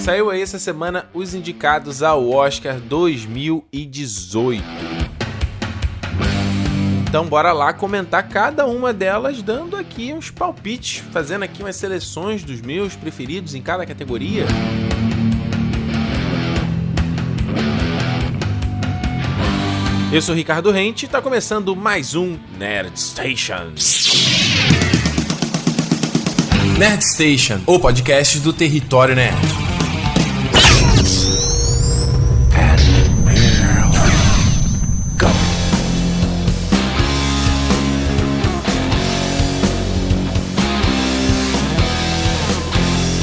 Saiu aí essa semana os indicados ao Oscar 2018. Então bora lá comentar cada uma delas, dando aqui uns palpites, fazendo aqui umas seleções dos meus preferidos em cada categoria. Eu sou Ricardo Rente e está começando mais um Nerd Station. Nerd Station, o podcast do Território Nerd.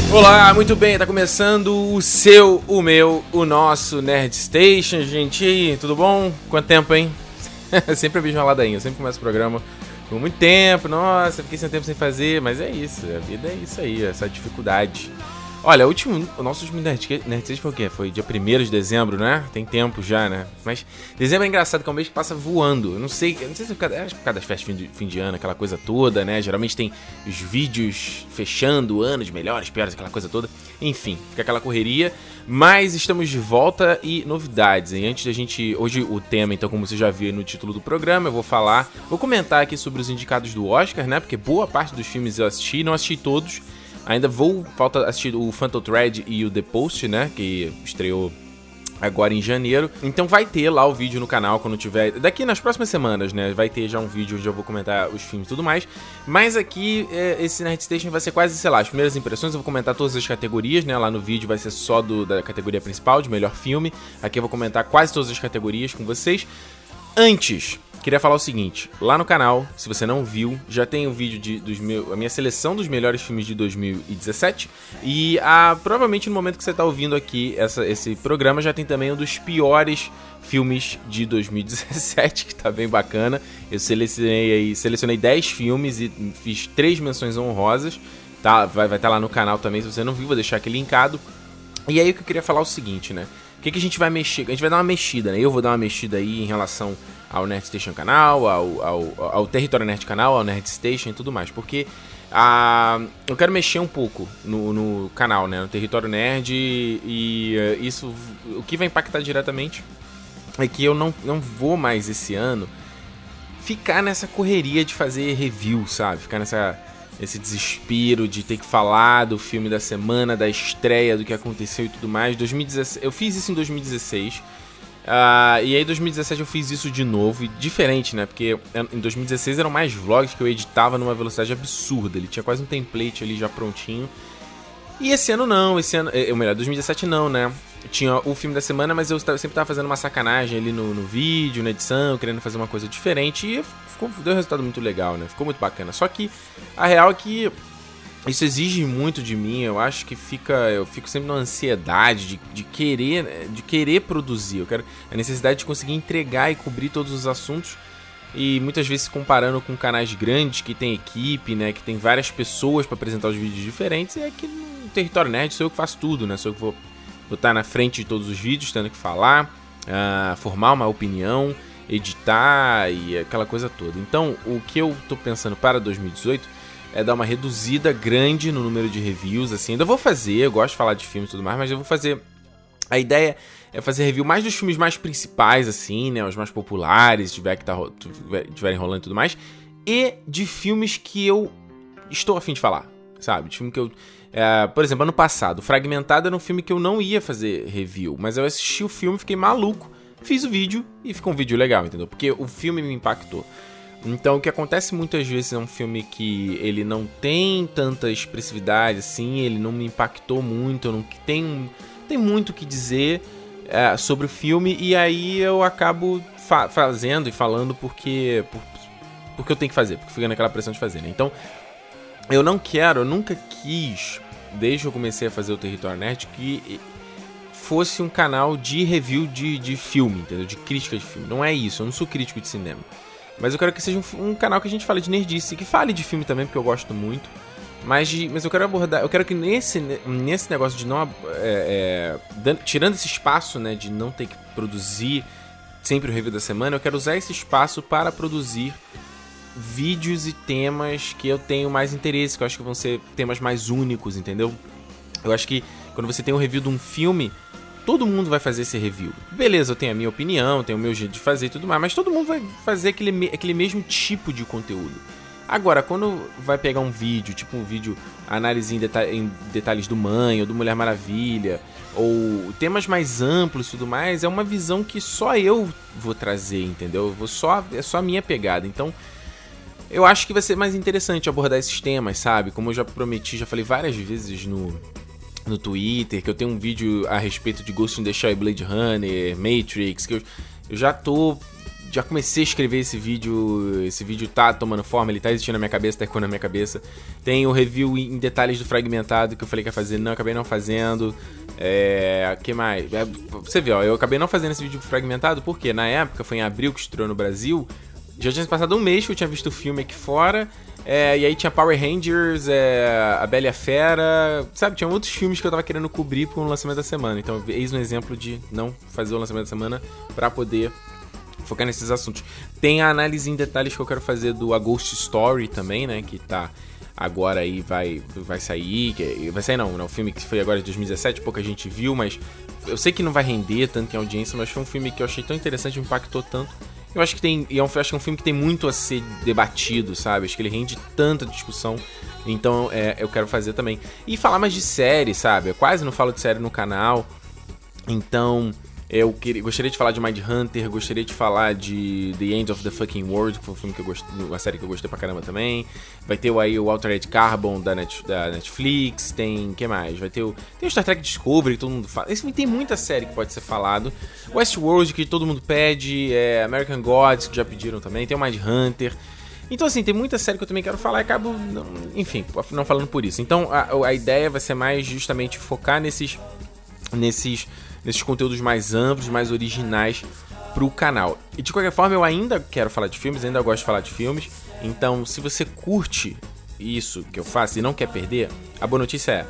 Olá, muito bem, tá começando o seu, o meu, o nosso Nerd Station, gente. E aí, tudo bom? Quanto tempo, hein? sempre vejo uma ladainha, sempre começo o programa com muito tempo, nossa, fiquei sem tempo sem fazer, mas é isso, a vida é isso aí, essa dificuldade. Olha, o último, o nosso último Nerdcast foi o quê? Foi dia 1 de dezembro, né? Tem tempo já, né? Mas dezembro é engraçado, que é um mês que passa voando. Eu não sei, eu não sei se é por causa, é por causa das festas de fim, de ano, aquela coisa toda, né? Geralmente tem os vídeos fechando anos melhores, piores, aquela coisa toda. Enfim, fica aquela correria. Mas estamos de volta e novidades. E antes da gente. Hoje o tema, então, como você já viu no título do programa, eu vou falar. Vou comentar aqui sobre os indicados do Oscar, né? Porque boa parte dos filmes eu assisti, não assisti todos. Ainda vou, falta assistir o Phantom Thread e o The Post, né, que estreou agora em janeiro. Então vai ter lá o vídeo no canal quando tiver. Daqui nas próximas semanas, né? Vai ter já um vídeo onde eu vou comentar os filmes e tudo mais. Mas aqui, é, esse Nerd Station vai ser quase, sei lá, as primeiras impressões. Eu vou comentar todas as categorias, né? Lá no vídeo vai ser só do, da categoria principal, de melhor filme. Aqui eu vou comentar quase todas as categorias com vocês. Antes, Queria falar o seguinte, lá no canal, se você não viu, já tem o um vídeo de, dos meu, a minha seleção dos melhores filmes de 2017 e a, provavelmente no momento que você está ouvindo aqui essa, esse programa já tem também um dos piores filmes de 2017, que tá bem bacana. Eu selecionei aí, selecionei 10 filmes e fiz três menções honrosas, tá? Vai vai estar tá lá no canal também, se você não viu, vou deixar aqui linkado. E aí o que eu queria falar é o seguinte, né? O que, que a gente vai mexer? A gente vai dar uma mexida, né? Eu vou dar uma mexida aí em relação ao Nerd Station canal, ao, ao, ao Território Nerd canal, ao Nerd Station e tudo mais, porque a, eu quero mexer um pouco no, no canal, né, no Território Nerd e, e uh, isso, o que vai impactar diretamente é que eu não, não vou mais esse ano ficar nessa correria de fazer review, sabe? Ficar nessa esse desespero de ter que falar do filme da semana, da estreia, do que aconteceu e tudo mais. 2016, eu fiz isso em 2016 Uh, e aí, em 2017 eu fiz isso de novo, e diferente, né? Porque em 2016 eram mais vlogs que eu editava numa velocidade absurda. Ele tinha quase um template ali já prontinho. E esse ano não, esse ano. Ou melhor, 2017 não, né? Tinha o filme da semana, mas eu sempre tava fazendo uma sacanagem ali no, no vídeo, na edição, querendo fazer uma coisa diferente. E ficou, deu um resultado muito legal, né? Ficou muito bacana. Só que a real é que isso exige muito de mim. Eu acho que fica, eu fico sempre numa ansiedade de, de querer, de querer produzir. Eu quero a necessidade de conseguir entregar e cobrir todos os assuntos. E muitas vezes comparando com canais grandes que tem equipe, né, que tem várias pessoas para apresentar os vídeos diferentes, é que no território nerd sou eu que faço tudo, né? Sou eu que vou estar na frente de todos os vídeos, tendo que falar, uh, formar uma opinião, editar e aquela coisa toda. Então, o que eu tô pensando para 2018 é dar uma reduzida grande no número de reviews, assim. Ainda vou fazer, eu gosto de falar de filmes e tudo mais, mas eu vou fazer. A ideia é fazer review mais dos filmes mais principais, assim, né? Os mais populares, tiver que tá, tiverem rolando e tudo mais. E de filmes que eu estou afim de falar, sabe? De filme que eu. É, por exemplo, ano passado, Fragmentado era um filme que eu não ia fazer review, mas eu assisti o filme, fiquei maluco, fiz o vídeo e ficou um vídeo legal, entendeu? Porque o filme me impactou. Então, o que acontece muitas vezes é um filme que ele não tem tanta expressividade, assim, ele não me impactou muito, não tem, tem muito o que dizer é, sobre o filme, e aí eu acabo fa fazendo e falando porque, por, porque eu tenho que fazer, porque fica naquela pressão de fazer, né? Então, eu não quero, eu nunca quis, desde que eu comecei a fazer o Território Nerd, que fosse um canal de review de, de filme, entendeu? De crítica de filme. Não é isso, eu não sou crítico de cinema. Mas eu quero que seja um, um, canal que a gente fale de nerdice, que fale de filme também, porque eu gosto muito. Mas, de, mas eu quero abordar, eu quero que nesse, nesse negócio de não. É, é, tirando esse espaço, né, de não ter que produzir sempre o review da semana, eu quero usar esse espaço para produzir vídeos e temas que eu tenho mais interesse, que eu acho que vão ser temas mais únicos, entendeu? Eu acho que Quando você tem um review de um filme, todo mundo vai fazer esse review. Beleza, eu tenho a minha opinião, tenho o meu jeito de fazer e tudo mais, mas todo mundo vai fazer aquele, aquele mesmo tipo de conteúdo. Agora, quando vai pegar um vídeo, tipo um vídeo análise em, deta em detalhes do Mãe ou do Mulher Maravilha, ou temas mais amplos e tudo mais, é uma visão que só eu vou trazer, entendeu? vou só, é só a minha pegada. Então, eu acho que vai ser mais interessante abordar esses temas, sabe? Como eu já prometi, já falei várias vezes no, no Twitter, que eu tenho um vídeo a respeito de Ghost in the Shell Blade Runner, Matrix, que eu, eu já tô já comecei a escrever esse vídeo, esse vídeo tá tomando forma, ele tá existindo na minha cabeça, tá ecoando na minha cabeça. Tem o review em detalhes do fragmentado que eu falei que ia fazer, não, acabei não fazendo. É, que mais? É, você vê, ó, eu acabei não fazendo esse vídeo fragmentado porque na época foi em abril que estreou no Brasil. Já tinha passado um mês que eu tinha visto o filme aqui fora. É, e aí tinha Power Rangers, é, A Bela e a Fera, sabe? Tinha outros filmes que eu tava querendo cobrir com o lançamento da semana. Então, eis um exemplo de não fazer o lançamento da semana para poder focar nesses assuntos. Tem a análise em detalhes que eu quero fazer do A Ghost Story também, né? Que tá agora aí, vai, vai sair. Que, vai sair não, não, o filme que foi agora de 2017, pouca gente viu, mas eu sei que não vai render tanto em audiência, mas foi um filme que eu achei tão interessante, impactou tanto eu acho que tem. Eu acho que é um filme que tem muito a ser debatido, sabe? Acho que ele rende tanta discussão. Então é, eu quero fazer também. E falar mais de série, sabe? Eu quase não falo de série no canal. Então, eu queria, gostaria de falar de Mind Hunter, gostaria de falar de The End of the Fucking World, que foi um filme que eu gostei, uma série que eu gostei pra caramba também. Vai ter aí o Altered Carbon da, Net, da Netflix, tem. que mais? Vai ter o. Tem o Star Trek Discovery, que todo mundo fala. Esse tem muita série que pode ser falado. Westworld, que todo mundo pede, é, American Gods, que já pediram também, tem o Mind Hunter. Então, assim, tem muita série que eu também quero falar e acabo, não, enfim, não falando por isso. Então, a, a ideia vai ser mais justamente focar nesses. nesses nesses conteúdos mais amplos, mais originais pro canal. E de qualquer forma, eu ainda quero falar de filmes, ainda gosto de falar de filmes. Então, se você curte isso que eu faço e não quer perder, a boa notícia é: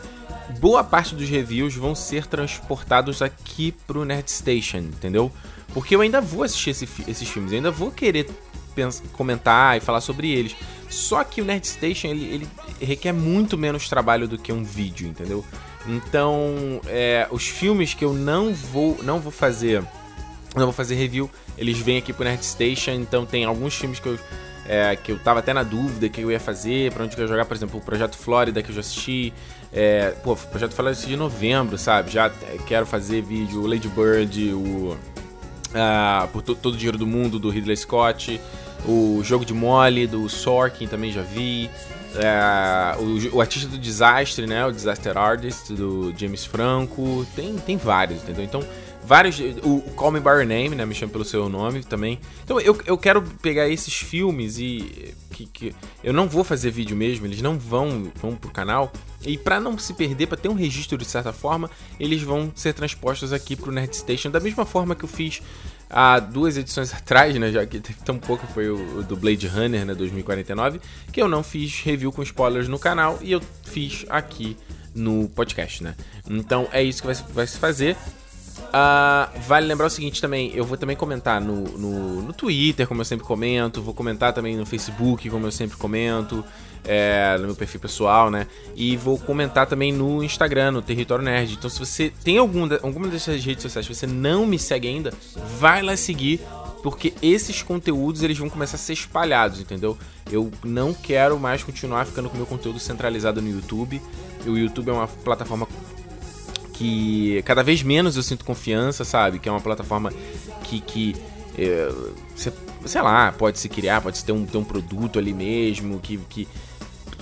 boa parte dos reviews vão ser transportados aqui pro Nerd Station, entendeu? Porque eu ainda vou assistir esse, esses filmes, eu ainda vou querer comentar e falar sobre eles. Só que o Nerd Station ele, ele requer muito menos trabalho do que um vídeo, entendeu? Então, é, os filmes que eu não vou, não vou fazer, não vou fazer review, eles vêm aqui pro Nerd Station. Então, tem alguns filmes que eu, é, que eu tava até na dúvida que eu ia fazer, para onde eu ia jogar, por exemplo, o Projeto Flórida que eu já assisti. É, pô, o Projeto Flórida de novembro, sabe? Já quero fazer vídeo, o Lady Bird, o uh, por todo o dinheiro do mundo do Ridley Scott, o Jogo de Mole do Sorkin também já vi. É, o, o, artista do desastre, né? O Disaster Artist do James Franco. Tem, tem vários, entendeu? Então, vários. O, o Call Me By Your Name, né? Me chama pelo seu nome também. Então, eu, eu quero pegar esses filmes e. Que, que eu não vou fazer vídeo mesmo, eles não vão, vão pro canal. E para não se perder, para ter um registro de certa forma, eles vão ser transpostos aqui pro Nerd Station, da mesma forma que eu fiz há duas edições atrás, né, já que tão pouco foi o, o, do Blade Runner, né, 2049, que eu não fiz review com spoilers no canal e eu fiz aqui no podcast, né? Então é isso que vai, vai se fazer. Uh, vale lembrar o seguinte também, eu vou também comentar no, no, no, Twitter, como eu sempre comento, vou comentar também no Facebook, como eu sempre comento, é, no meu perfil pessoal, né? E vou comentar também no Instagram, no Território Nerd. Então, se você tem algum, alguma dessas redes sociais que você não me segue ainda, vai lá seguir, porque esses conteúdos eles vão começar a ser espalhados, entendeu? Eu não quero mais continuar ficando com meu conteúdo centralizado no YouTube. O YouTube é uma plataforma que cada vez menos eu sinto confiança, sabe? Que é uma plataforma que, que é, você, sei lá, pode se criar, pode ter um, ter um produto ali mesmo, que, que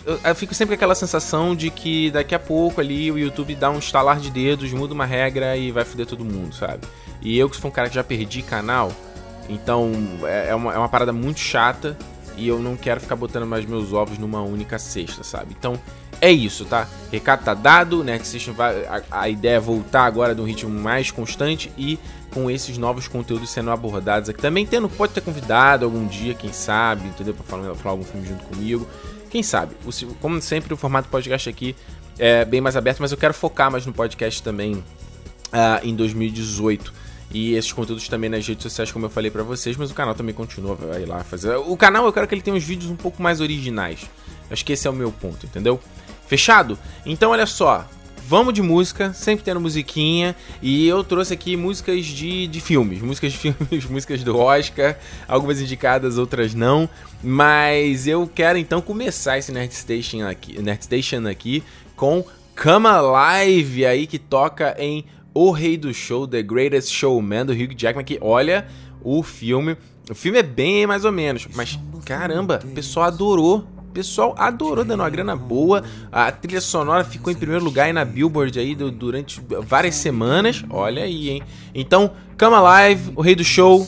eu, eu, fico sempre com aquela sensação de que daqui a pouco ali o YouTube dá um estalar de dedos, muda uma regra e vai foder todo mundo, sabe? E eu que sou um cara que já perdi canal, então é, é uma, é uma parada muito chata e eu não quero ficar botando mais meus ovos numa única cesta, sabe? Então é isso, tá? Recado tá dado, né? Vai, a, a ideia é voltar agora de um ritmo mais constante e com esses novos conteúdos sendo abordados aqui. Também tendo, pode ter convidado algum dia, quem sabe, entendeu? Pra falar, falar algum filme junto comigo. Quem sabe? O, como sempre, o formato podcast aqui é bem mais aberto, mas eu quero focar mais no podcast também uh, em 2018 e esses conteúdos também nas redes sociais, como eu falei para vocês, mas o canal também continua, vai lá fazer. O canal eu quero que ele tenha uns vídeos um pouco mais originais. Acho que esse é o meu ponto, entendeu? Fechado? Então olha só, vamos de música, sempre tendo musiquinha. E eu trouxe aqui músicas de, de filmes, músicas de filmes, músicas do Oscar, algumas indicadas, outras não. Mas eu quero então começar esse Nerd Station aqui, Nerd Station aqui com Come Alive aí que toca em O Rei do Show, The Greatest Showman do Hugh Jackman, que olha o filme. O filme é bem mais ou menos, mas caramba, o pessoal adorou pessoal adorou, dando uma grana boa. A trilha sonora ficou em primeiro lugar aí na Billboard aí durante várias semanas. Olha aí, hein? Então, Come Alive, o rei do show.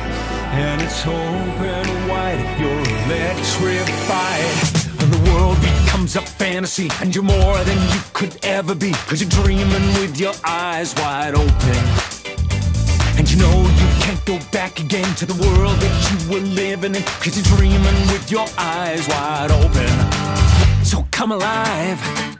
and it's open wide. You're electrified. And The world becomes a fantasy, and you're more than you could ever be. Cause you're dreaming with your eyes wide open. And you know you can't go back again to the world that you were living in. Cause you're dreaming with your eyes wide open. So come alive.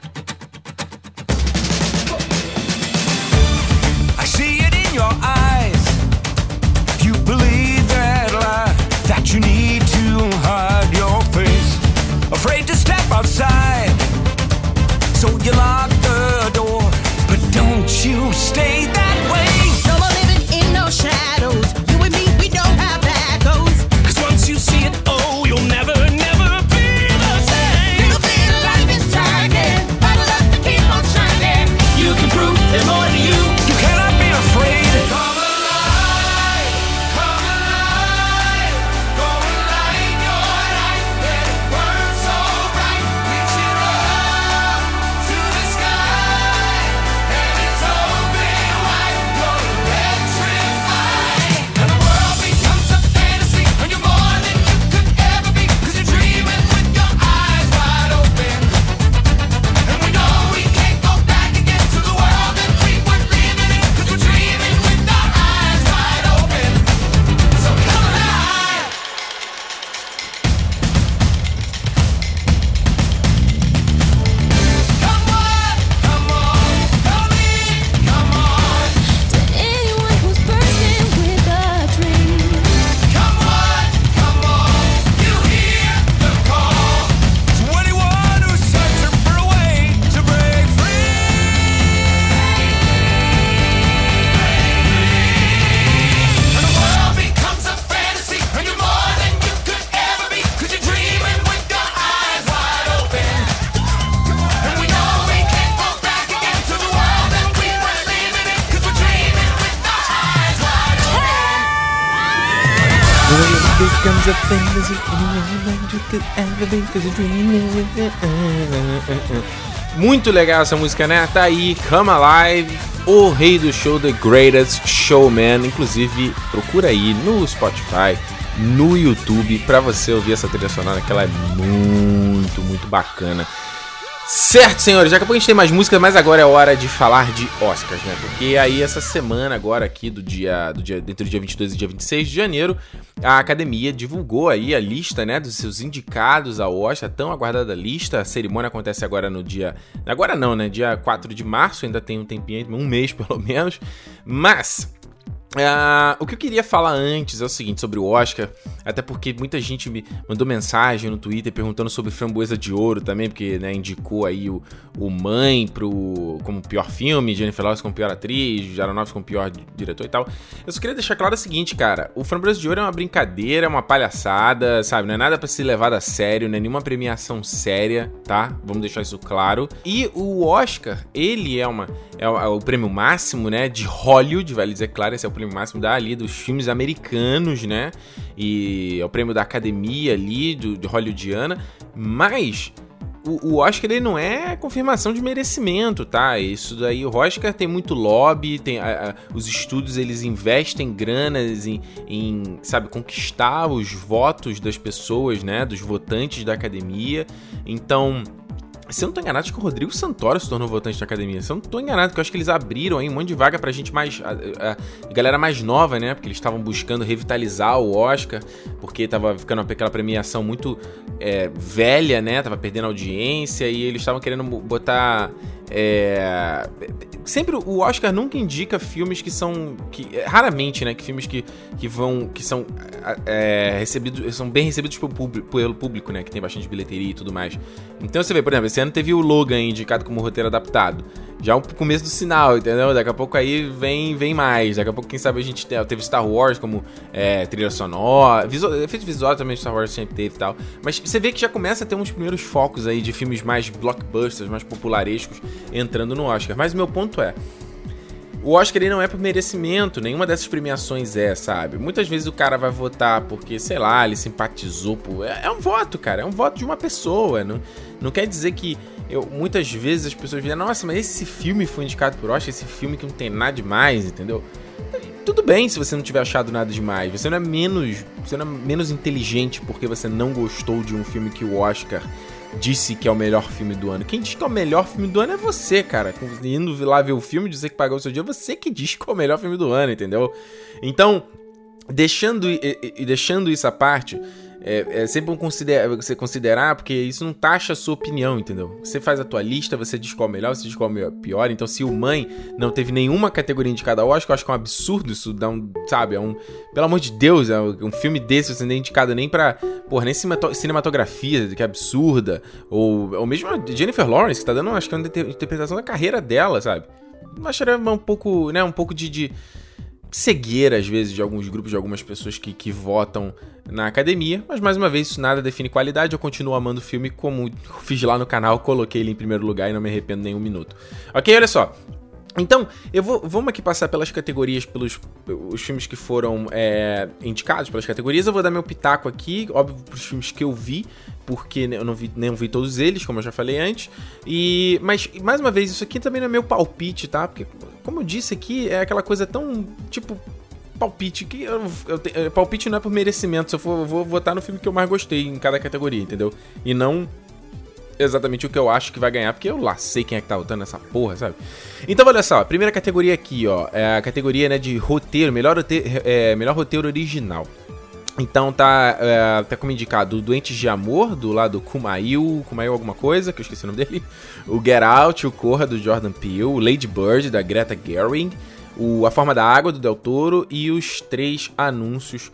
Afraid to step outside, so you lock the door. But don't you stay that Muito legal essa música, né? Tá aí, Come Alive, o rei do show The Greatest Showman. Inclusive, procura aí no Spotify, no YouTube, pra você ouvir essa trilha sonora, que ela é muito, muito bacana. Certo, senhores, daqui a pouco a gente tem mais músicas, mas agora é hora de falar de Oscars, né? Porque aí essa semana agora aqui do dia, do dia entre o dia 22 e dia 26 de janeiro, a academia divulgou aí a lista, né, dos seus indicados ao Oscar, tão aguardada lista. A cerimônia acontece agora no dia, agora não, né, dia 4 de março, ainda tem um tempinho, um mês pelo menos. Mas ah, o que eu queria falar antes é o seguinte sobre o Oscar, até porque muita gente me mandou mensagem no Twitter perguntando sobre Framboesa de Ouro também, porque né, indicou aí o, o Mãe pro, como pior filme, Jennifer Lawrence como pior atriz, Aronofsky como pior di- diretor e tal. Eu só queria deixar claro o seguinte, cara, o Framboesa de Ouro é uma brincadeira, é uma palhaçada, sabe? Não é nada pra ser levado a sério, não é nenhuma premiação séria, tá? Vamos deixar isso claro. E o Oscar, ele é uma é o, é o prêmio máximo, né, de Hollywood, vale dizer claro, esse é o prêmio máximo da ali dos filmes americanos, né? E é o prêmio da academia ali do, de hollywoodiana, mas o, Oscar ele não é confirmação de merecimento, tá? Isso daí, o Oscar tem muito lobby, tem a- a- os estúdios eles investem granas em, em, sabe, conquistar os votos das pessoas, né? Dos votantes da academia. Então, Se eu não tô enganado, acho que o Rodrigo Santoro se tornou votante da academia. Se eu não tô enganado, porque eu acho que eles abriram aí um monte de vaga pra gente mais. A, a- a galera mais nova, né? Porque eles estavam buscando revitalizar o Oscar, porque tava ficando aquela premiação muito é, velha, né? Tava perdendo audiência e eles estavam querendo botar. É, Sempre o Oscar nunca indica filmes que são. Que, é, raramente, né? Que filmes que, que vão. que são é, recebidos. são bem recebidos pelo público, pelo público, né? Que tem bastante bilheteria e tudo mais. Então você vê, por exemplo, esse ano teve o Logan indicado como roteiro adaptado. Já é o começo do sinal, entendeu? Daqui a pouco aí vem, vem mais. Daqui a pouco, quem sabe, a gente te- teve Star Wars como é, trilha sonora. Visual, efeito visual também Star Wars sempre teve e tal. Mas você vê que já começa a ter uns primeiros focos aí de filmes mais blockbusters, mais popularescos entrando no Oscar. Mas o meu ponto é. O Oscar ele não é por merecimento, nenhuma dessas premiações é, sabe? Muitas vezes o cara vai votar porque, sei lá, ele simpatizou por. É, é um voto, cara, é um voto de uma pessoa. Não, não quer dizer que. Eu, muitas vezes as pessoas dizem, nossa, mas esse filme foi indicado por Oscar, esse filme que não tem nada demais, entendeu? Tudo bem se você não tiver achado nada demais. Você não é menos. Você não é menos inteligente porque você não gostou de um filme que o Oscar disse que é o melhor filme do ano. Quem diz que é o melhor filme do ano é você, cara. Indo lá ver o filme, dizer que pagou o seu dia, é você que diz que é o melhor filme do ano, entendeu? Então, deixando, e- e deixando isso à parte, é, é sempre bom considerar, você considerar, porque isso não taxa a sua opinião, entendeu? Você faz a tua lista, você diz qual é o melhor, você diz qual é o pior. Então, se o Mãe não teve nenhuma categoria indicada ao Oscar, eu acho que é um absurdo isso, dá um, sabe, é um... Pelo amor de Deus, é um filme desse você não é indicado nem pra, porra, nem cinemato- cinematografia, que é absurda, ou, ou mesmo a Jennifer Lawrence, que tá dando, acho que é uma inter- interpretação da carreira dela, sabe? Acharia um pouco, né, um pouco de- de cegueira, às vezes, de alguns grupos, de algumas pessoas que, que votam na academia. Mas, mais uma vez, isso nada define qualidade. Eu continuo amando o filme, como fiz lá no canal, coloquei ele em primeiro lugar e não me arrependo nem um minuto. Ok, olha só. Então, eu vou, vamos aqui passar pelas categorias, pelos os filmes que foram é, indicados pelas categorias. Eu vou dar meu pitaco aqui, óbvio, pros filmes que eu vi, porque eu não vi, não vi todos eles, como eu já falei antes. E, mas, mais uma vez, isso aqui também não é meu palpite, tá? Porque, como eu disse aqui, é aquela coisa tão, tipo, palpite que eu, eu te- palpite não é por merecimento. Se eu for, eu vou votar no filme que eu mais gostei em cada categoria, entendeu? E não exatamente o que eu acho que vai ganhar, porque eu lá sei quem é que tá votando nessa porra, sabe? Então, olha só, a primeira categoria aqui, ó, é a categoria, né, de roteiro, melhor roteiro, é, melhor roteiro original. Então tá, é, tá como indicado Doentes de Amor, do lado Kumail, Kumail alguma coisa, que eu esqueci o nome dele. O Get Out, o Corra, do Jordan Peele. O Lady Bird, da Greta Gerwig. O A Forma da Água, do Del Toro. E os três anúncios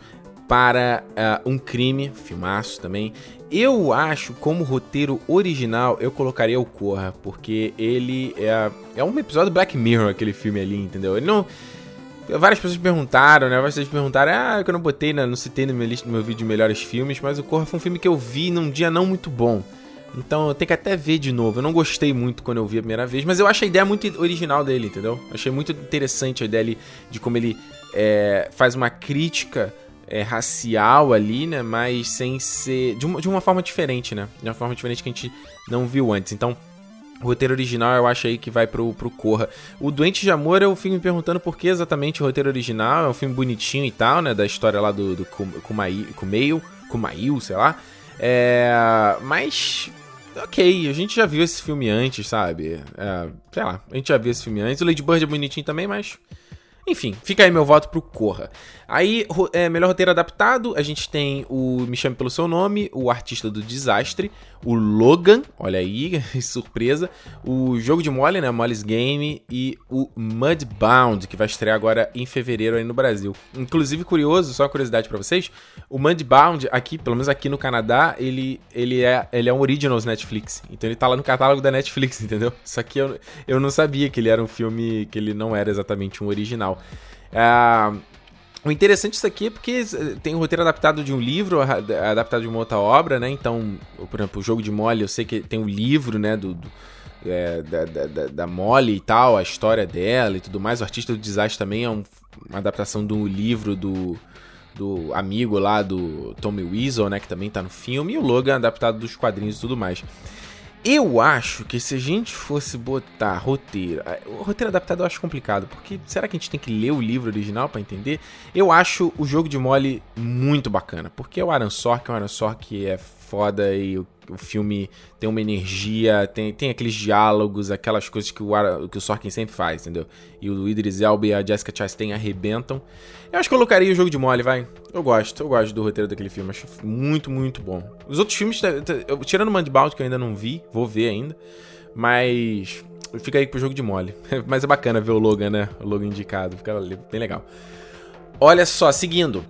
para ah, um crime, filmaço também. Eu acho, como roteiro original, eu colocaria o Corra, porque ele é, é um episódio Black Mirror, aquele filme ali, entendeu? Ele não... Várias pessoas perguntaram, né? Várias pessoas perguntaram, ah, que eu não botei, não citei na minha lista, no meu vídeo de melhores filmes, mas o Corra foi um filme que eu vi num dia não muito bom. Então eu tenho que até ver de novo. Eu não gostei muito quando eu vi a primeira vez, mas eu acho a ideia muito original dele, entendeu? Achei muito interessante a ideia ali de como ele é, faz uma crítica é, racial ali, né? Mas sem ser. De uma, de uma forma diferente, né? De uma forma diferente que a gente não viu antes. Então. O roteiro original eu acho aí que vai pro, pro Corra. O Doente de Amor eu fico me perguntando por que exatamente o roteiro original. É um filme bonitinho e tal, né? Da história lá do, do Kumail, Kumail, sei lá. É, mas, ok, a gente já viu esse filme antes, sabe? É, sei lá, a gente já viu esse filme antes. O Lady Bird é bonitinho também, mas... Enfim, fica aí meu voto pro Corra. Aí, é, melhor roteiro adaptado, a gente tem o Me Chame Pelo Seu Nome, o Artista do Desastre, o Logan, olha aí, surpresa, o Jogo de Mole, né, Molly's Game, e o Mudbound, que vai estrear agora em fevereiro aí no Brasil. Inclusive, curioso, só uma curiosidade pra vocês, o Mudbound, aqui, pelo menos aqui no Canadá, ele, ele, é, ele é um Originals Netflix, então ele tá lá no catálogo da Netflix, entendeu? Só que eu, eu não sabia que ele era um filme, que ele não era exatamente um original. Ah, o interessante disso aqui é porque eh, tem um roteiro adaptado de um livro, adaptado de uma outra obra, né? Então, por exemplo, o Jogo de Molly, eu sei que tem um livro, né, do... do- é, da, da, da- Molly e tal, a história dela e tudo mais. O Artista do Desastre também é um- uma adaptação do livro do, do amigo lá do Tommy Weasel, né? Que também tá no filme. E o Logan adaptado dos quadrinhos e tudo mais. Eu acho que se a gente fosse botar roteiro. eh, roteiro adaptado eu acho complicado, porque será que a gente tem que ler o livro original pra entender? Eu acho o jogo de mole muito bacana, porque é o Aaron Sorkin, o Aaron Sorkin é foda e o, o filme tem uma energia, tem, tem aqueles diálogos, aquelas coisas que o, que o Sorkin sempre faz, entendeu? E o Idris Elba e a Jessica Chastain arrebentam. Eu acho que eu colocaria o jogo de mole, vai. Eu gosto, eu gosto do roteiro daquele filme, acho muito, muito bom. Os outros filmes, tá- tá- tirando o Mudbound, que eu ainda não vi, vou ver ainda, mas fica aí pro jogo de mole. Mas é bacana ver o Logan, né? O Logan indicado, fica bem legal. Olha só, seguindo.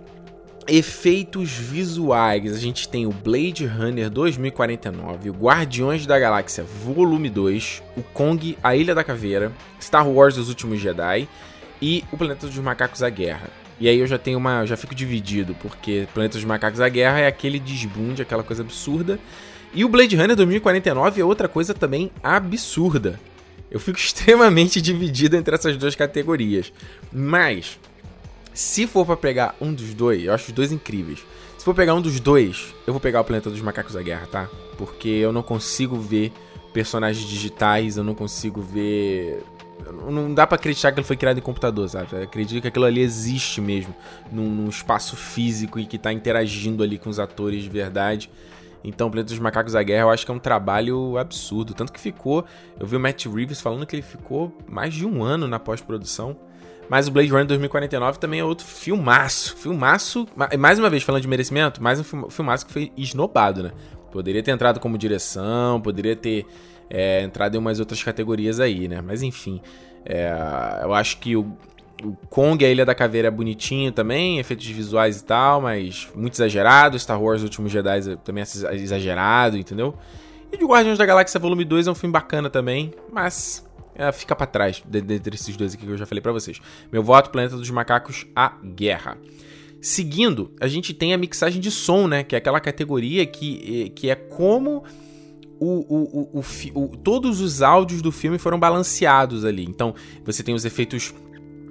Efeitos visuais. A gente tem o Blade Runner 2049, o Guardiões da Galáxia Volume 2, o Kong, a Ilha da Caveira, Star Wars Os Últimos Jedi e o Planeta dos Macacos A Guerra. E aí eu já tenho uma, já fico dividido, porque Planeta dos Macacos A Guerra é aquele desbunde, aquela coisa absurda, e o Blade Runner 2049 é outra coisa também absurda. Eu fico extremamente dividido entre essas duas categorias. Mas se for pra pegar um dos dois, eu acho os dois incríveis. Se for pegar um dos dois, eu vou pegar o Planeta dos Macacos da Guerra, tá? Porque eu não consigo ver personagens digitais, eu não consigo ver. Não dá pra acreditar que ele foi criado em computador, sabe? Acredito que aquilo ali existe mesmo, num, num espaço físico e que tá interagindo ali com os atores de verdade. Então, Planeta dos Macacos da Guerra eu acho que é um trabalho absurdo. Tanto que ficou. Eu vi o Matt Reeves falando que ele ficou mais de um ano na pós-produção. Mas o Blade Runner 2049 também é outro filmaço. Filmaço. ma- Mais uma vez, falando de merecimento, mais um film- filmaço que foi esnobado, né? Poderia ter entrado como direção, poderia ter é, entrado em umas outras categorias aí, né? Mas enfim. é, eu acho que o, o Kong, a Ilha da Caveira é bonitinho também, efeitos visuais e tal, mas muito exagerado. Star Wars, Últimos Jedi também é exagerado, entendeu? E de Guardiões da Galáxia Volume 2 é um filme bacana também, mas é, fica pra trás de- dentre esses dois aqui que eu já falei pra vocês. Meu voto, Planeta dos Macacos, A Guerra. Seguindo, a gente tem a mixagem de som, né? Que é aquela categoria que, eh, que é como o, o, o, o- todos os áudios do filme foram balanceados ali. Então, você tem os efeitos.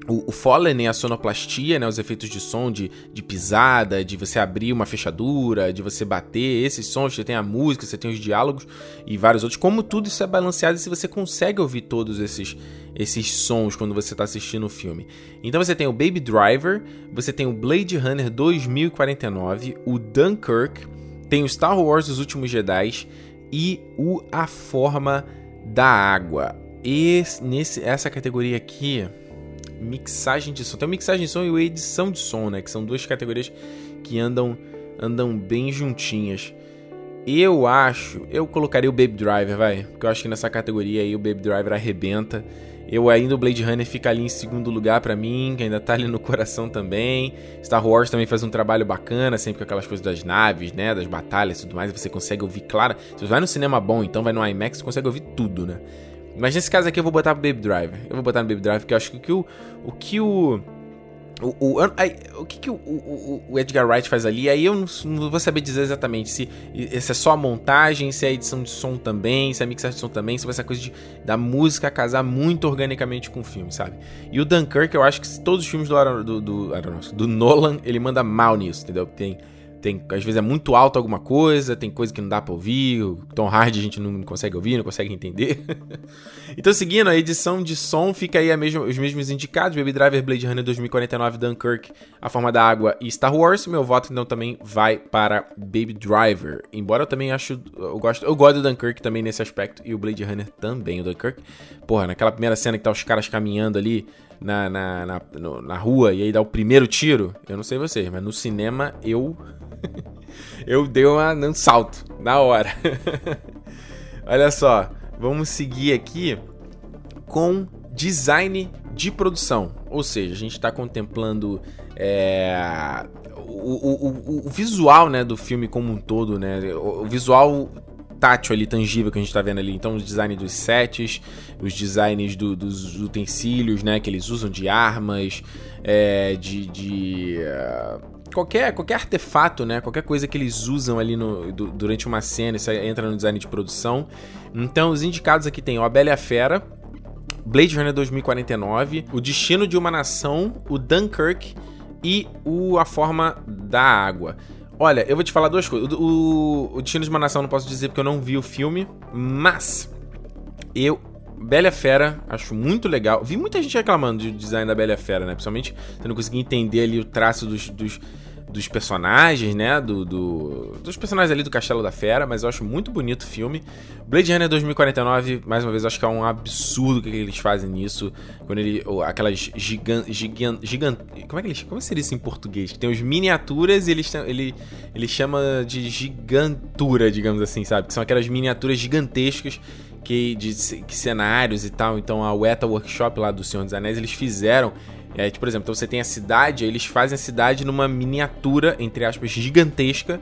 O, o Fallen e a sonoplastia, né? Os efeitos de som de, de pisada, de você abrir uma fechadura, de você bater, esses sons, você tem a música, você tem os diálogos e vários outros. Como tudo isso é balanceado e se você consegue ouvir todos esses, esses sons quando você está assistindo o filme. Então você tem o Baby Driver, você tem o Blade Runner 2049, o Dunkirk, tem o Star Wars Os Últimos Jedi e o A Forma da Água. Esse, nesse, essa categoria aqui, mixagem de som. Tem mixagem de som e edição de som, né? Que são duas categorias que andam, andam bem juntinhas. Eu acho, eu colocaria o Baby Driver, vai. Porque eu acho que nessa categoria aí o Baby Driver arrebenta. Eu ainda o Blade Runner fica ali em segundo lugar pra mim, que ainda tá ali no coração também. Star Wars também faz um trabalho bacana, sempre com aquelas coisas das naves, né, das batalhas e tudo mais, você consegue ouvir claro. Se você vai no cinema bom, então vai no IMAX, você consegue ouvir tudo, né? Mas nesse caso aqui eu vou botar pro Baby Driver. Eu vou botar no Baby Driver porque eu acho que o o o que o o, o, ai, o que, que o, o, o Edgar Wright faz ali, aí eu não, não vou saber dizer exatamente se, se é só a montagem, se é a edição de som também, se é a mixagem de som também, se vai ser coisa de, da música casar muito organicamente com o filme, sabe? E o Dunkirk, eu acho que todos os filmes do, do, do, do Nolan, ele manda mal nisso, entendeu? Tem, tem, às vezes é muito alto alguma coisa, tem coisa que não dá pra ouvir, o Tom Hardy a gente não consegue ouvir, não consegue entender. então, seguindo, a edição de som fica aí mesma, os mesmos indicados: Baby Driver, Blade Runner 2049, Dunkirk, A Forma da Água e Star Wars. Meu voto então também vai para Baby Driver. Embora eu também acho. Eu gosto, eu gosto do Dunkirk também nesse aspecto e o Blade Runner também. O Dunkirk, porra, naquela primeira cena que tá os caras caminhando ali na, na, na, no- na rua e aí dá o primeiro tiro. Eu não sei vocês, mas no cinema eu. eu dei uma, um salto na hora. Olha só, vamos seguir aqui com design de produção. Ou seja, a gente está contemplando é, o, o- o- visual né, do filme como um todo, né? O, visual tátil ali, tangível que a gente tá vendo ali. Então, o design dos sets, os designs do- dos utensílios, né? Que eles usam de armas, é, de... de, ah, Qualquer, qualquer artefato, né? Qualquer coisa que eles usam ali no, du- durante uma cena, isso entra no design de produção. Então, os indicados aqui tem o A Bela e a Fera, Blade Runner 2049, O Destino de uma Nação, o Dunkirk e o A Forma da Água. Olha, eu vou te falar duas coisas. O, o, o Destino de uma Nação eu não posso dizer porque eu não vi o filme, mas eu. Bela Fera, acho muito legal. Vi muita gente reclamando do design da Bela Fera, né? Principalmente você não conseguir entender ali o traço dos, dos, dos personagens, né? Do, do- dos personagens ali do Castelo da Fera, mas eu acho muito bonito o filme. Blade Runner 2049, mais uma vez, eu acho que é um absurdo o que eles fazem nisso. Quando ele. Aquelas gigan, gigan, gigan, Como é que eles. Como seria isso em português? Tem os miniaturas e eles, ele, ele chama de gigantura, digamos assim, sabe? Que são aquelas miniaturas gigantescas que de que cenários e tal. Então a Weta Workshop lá do Senhor dos Anéis, eles fizeram. É, tipo, por exemplo, então você tem a cidade, eles fazem a cidade numa miniatura, entre aspas, gigantesca.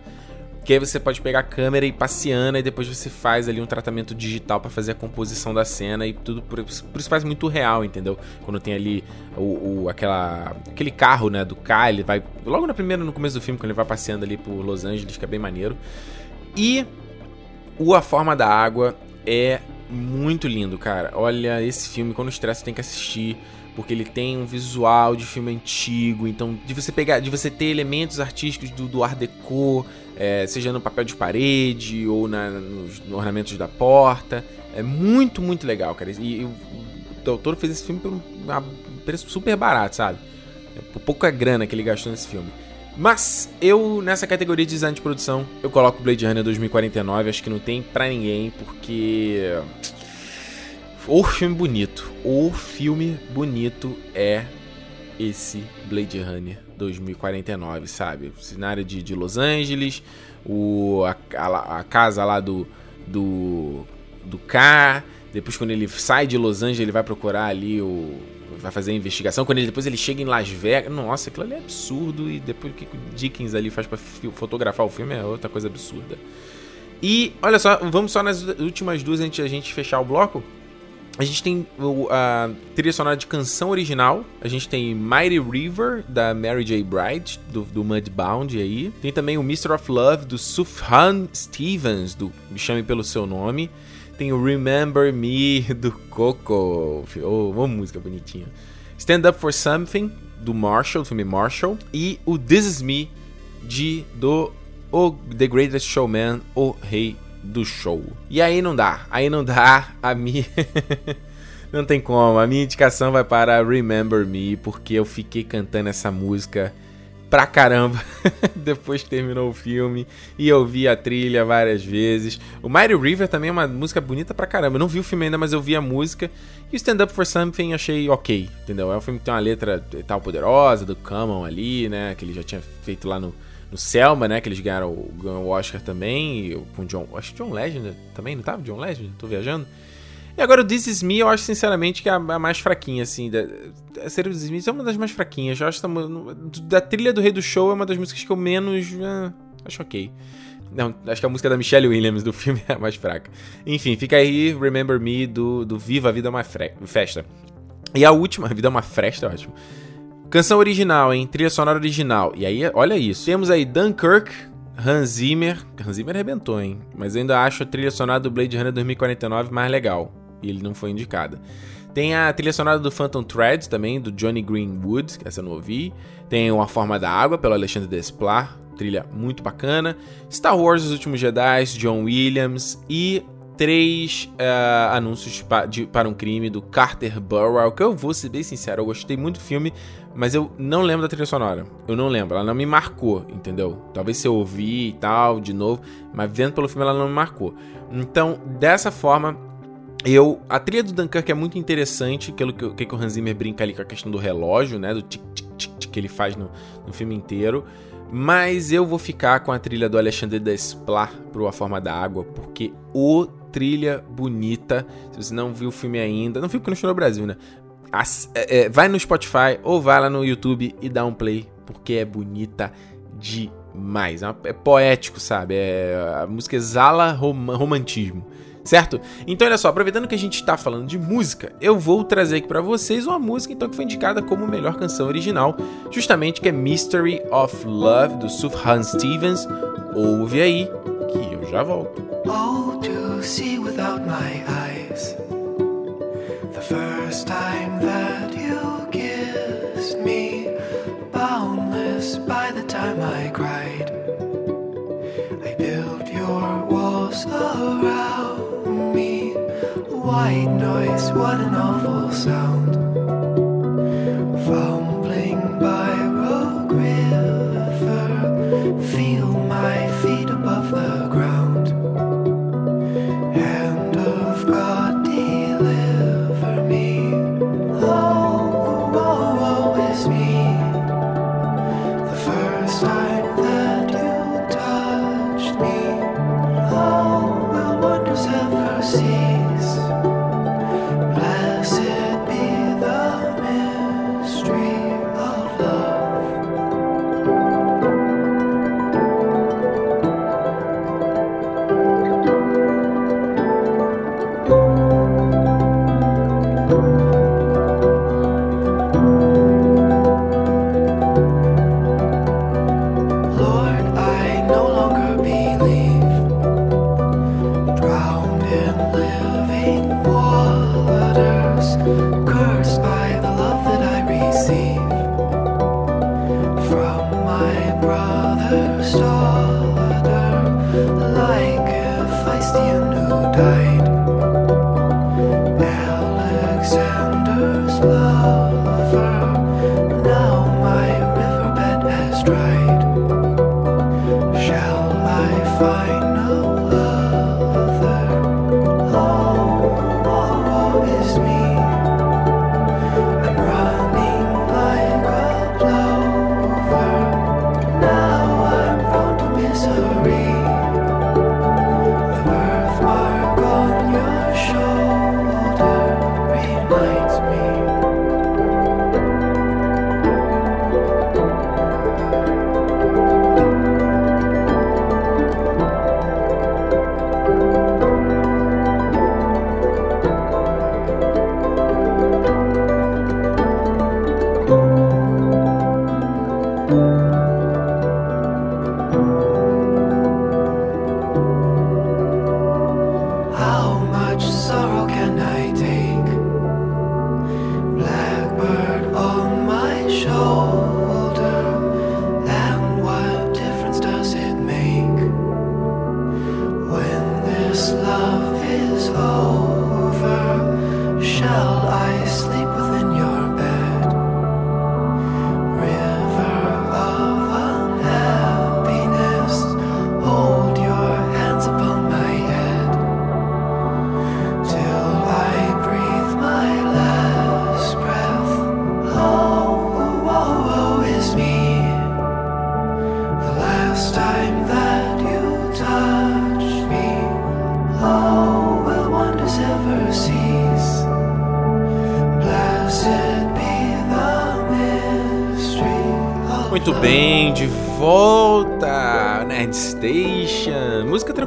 Que aí você pode pegar a câmera e ir passeando, e depois você faz ali um tratamento digital pra fazer a composição da cena e tudo. Por, por isso faz muito real, entendeu? Quando tem ali o, o- aquela, aquele carro, né, do K, ele vai. Logo na primeira, no começo do filme, quando ele vai passeando ali por Los Angeles, que é bem maneiro. E o A Forma da Água é muito lindo, cara. Olha, esse filme, quando estressa, tem que assistir. Porque ele tem um visual de filme antigo. Então, de você pegar, de você ter elementos artísticos do, do Art Deco, é, seja no papel de parede ou na- nos ornamentos da porta. É muito, muito legal, cara. E, e o Del Toro fez esse filme por um preço super barato, sabe? É por pouca grana que ele gastou nesse filme. Mas eu, nessa categoria de design de produção, eu coloco Blade Runner 2049. Acho que não tem pra ninguém, porque. O filme bonito. O filme bonito é esse Blade Runner 2049, sabe? O cenário de, de Los Angeles, o, a, a- a casa lá do, do, do K. Depois, quando ele sai de Los Angeles, ele vai procurar ali o. Vai fazer a investigação. Quando ele, depois ele chega em Las Vegas. Nossa, aquilo ali é absurdo. E depois o que o Dickens ali faz fi- fotografar o filme é outra coisa absurda. E olha só, vamos só nas últimas duas antes de a gente fechar o bloco. A gente tem a trilha sonora de canção original. A gente tem Mighty River, da Mary J. Blige, do, do Mudbound aí. Tem também o Mr. of Love, do Sufjan Stevens, do Me Chame Pelo Seu Nome. Tem o Remember Me, do Coco. Oh, uma música bonitinha. Stand Up For Something, do Marshall, do filme Marshall. E o This Is Me, de, do o The Greatest Showman, o rei do show. E aí não dá, aí não dá, a minha... não tem como, a minha indicação vai para Remember Me, porque eu fiquei cantando essa música pra caramba depois que terminou o filme e eu vi a trilha várias vezes. O Mighty River também é uma música bonita pra caramba. Eu não vi o filme ainda, mas eu vi a música. E o Stand Up For Something achei ok, entendeu? É um filme que tem uma letra tal poderosa do Common ali, né? Que ele já tinha feito lá no, no Selma, né? Que eles ganharam o, o Oscar também. E com John. Acho que John Legend também, não tava? John Legend? Tô viajando. E agora o This Is Me, eu acho sinceramente que é a, a mais fraquinha, assim. Da, a série This Is Me é uma das mais fraquinhas. Eu acho que tá- da trilha do Rei do Show é uma das músicas que eu menos. ah, acho ok. Não, acho que a música da Michelle Williams do filme é a mais fraca. Enfim, fica aí Remember Me do, do Viva a Vida é uma Festa. E a última, Vida é uma Festa, ótimo. Canção original, hein? Trilha sonora original. E aí, olha isso. Temos aí Dunkirk, Hans Zimmer. Hans Zimmer arrebentou, hein? Mas eu ainda acho a trilha sonora do Blade Runner 2049 mais legal. E ele não foi indicado. Tem a trilha sonora do Phantom Thread também, do Johnny Greenwood, que essa eu não ouvi. Tem Uma Forma da Água, pelo Alexandre Desplat, trilha muito bacana. Star Wars Os Últimos Jedi, John Williams. E três eh, anúncios pa- de- para um crime do Carter Burwell, que eu vou ser bem sincero, eu gostei muito do filme, mas eu não lembro da trilha sonora. Eu não lembro, ela não me marcou, entendeu? Talvez se eu ouvir e tal, de novo, mas vendo pelo filme ela não me marcou. Então, dessa forma, eu. A trilha do Dunkirk é muito interessante, aquilo que, que o Hans Zimmer brinca ali com a questão do relógio, né? Do tic-tic-tic que ele faz no, no filme inteiro. Mas eu vou ficar com a trilha do Alexandre Desplat pro A Forma da Água, porque o trilha bonita. Se você não viu o filme ainda, não viu porque não chegou no Brasil, né? As- é, é, vai no Spotify ou vai lá no YouTube e dá um play, porque é bonita demais. É, é poético, sabe? É, a música exala rom- romantismo. Certo? Então, olha só, aproveitando que a gente tá falando de música, eu vou trazer aqui pra vocês uma música então que foi indicada como melhor canção original, justamente que é Mystery of Love do Sufjan Stevens. Ouve aí que eu já volto. Oh, to see without my eyes. The first time that you kissed me, boundless by the time I cried. I built your walls around. White noise, what an awful sound.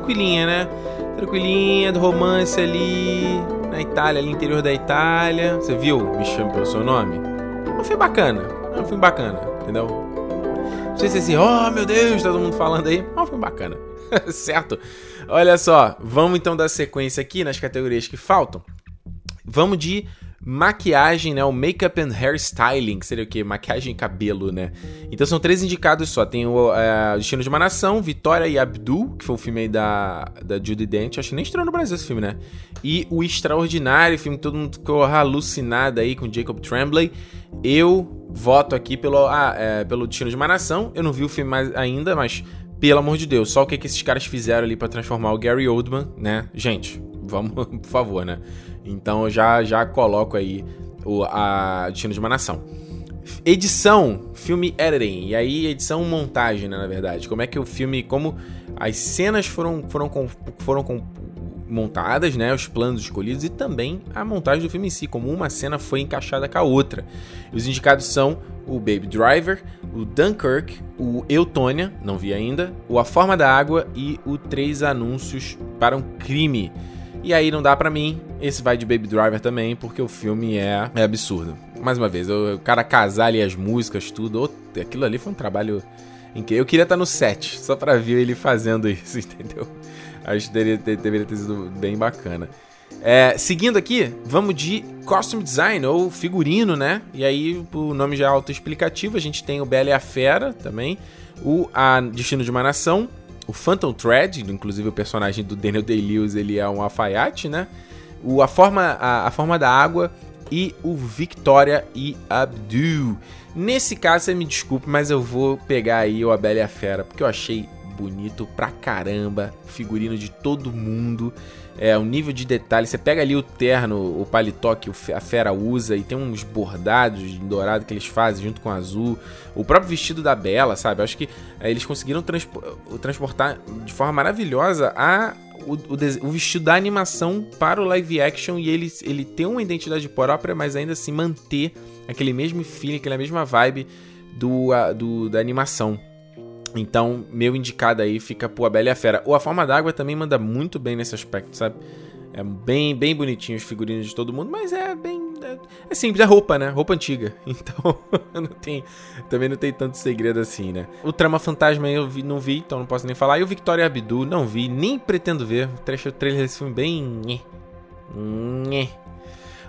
Tranquilinha, né? Tranquilinha, do romance ali, na Itália, ali interior da Itália. Você viu? Me chame pelo seu nome. Um filme bacana, é um filme bacana, entendeu? Não sei se é assim, oh meu Deus, tá todo mundo falando aí. É um filme bacana, certo? Olha só, vamos então dar sequência aqui nas categorias que faltam. Vamos de maquiagem, né? O makeup and hairstyling, que seria o quê? Maquiagem e cabelo, né? Então são três indicados só. Tem o é, Destino de uma Nação, Vitória e Abdul, que foi um filme aí da, da Judy Dent. Acho que nem estreou no Brasil esse filme, né? E O Extraordinário, filme que todo mundo ficou alucinado aí com Jacob Tremblay. Eu voto aqui pelo, ah, é, pelo Destino de uma Nação. Eu não vi o filme mais ainda, mas pelo amor de Deus, só o que, que esses caras fizeram ali pra transformar o Gary Oldman, né? Gente, vamos, por favor, né? Então já, já coloco aí o a Destino de uma Nação. Edição, filme editing, e aí edição montagem, né, na verdade. Como é que o filme, como as cenas foram, foram, foram montadas, né, os planos escolhidos e também a montagem do filme em si, como uma cena foi encaixada com a outra. Os indicados são o Baby Driver, o Dunkirk, o Eutônia, não vi ainda, o A Forma da Água e o Três Anúncios para um Crime. E aí não dá pra mim, esse vai de Baby Driver também, porque o filme é, é absurdo. Mais uma vez, o, o cara casar ali as músicas, tudo, aquilo ali foi um trabalho incrível. Eu queria estar no set, só pra ver ele fazendo isso, entendeu? Acho que deveria ter, deveria ter sido bem bacana. É, seguindo aqui, vamos de costume design ou figurino, né? E aí o nome já é autoexplicativo. A gente tem o Bela e a Fera também, o a Destino de uma Nação, o Phantom Thread, inclusive o personagem do Daniel Day-Lewis, ele é um alfaiate, né? O a forma a, a forma da água e o Victoria e Abdul. Nesse caso, você me desculpe, mas eu vou pegar aí o A Bela e a Fera, porque eu achei bonito pra caramba, figurino de todo mundo. É, o nível de detalhe, você pega ali o terno, o paletó que a fera usa e tem uns bordados em dourado que eles fazem junto com o azul. O próprio vestido da Bela, sabe? Eu acho que é, eles conseguiram transpo- transportar de forma maravilhosa a, o, o o vestido da animação para o live action e ele, ele ter uma identidade própria, mas ainda assim manter aquele mesmo feeling, aquela mesma vibe do, a- do da animação. Então, meu indicado aí fica pro A Bela e a Fera. Ou A Forma d'Água também manda muito bem nesse aspecto, sabe? É bem, bem bonitinho os figurinos de todo mundo, mas é bem é, é simples, é roupa, né? Roupa antiga. Então, não tem, também não tem tanto segredo assim, né? O Trama Fantasma eu vi, não vi, então não posso nem falar. E o Victoria Abdu, não vi, nem pretendo ver. O trecho- o trailer desse filme bem... nhé. Nhé.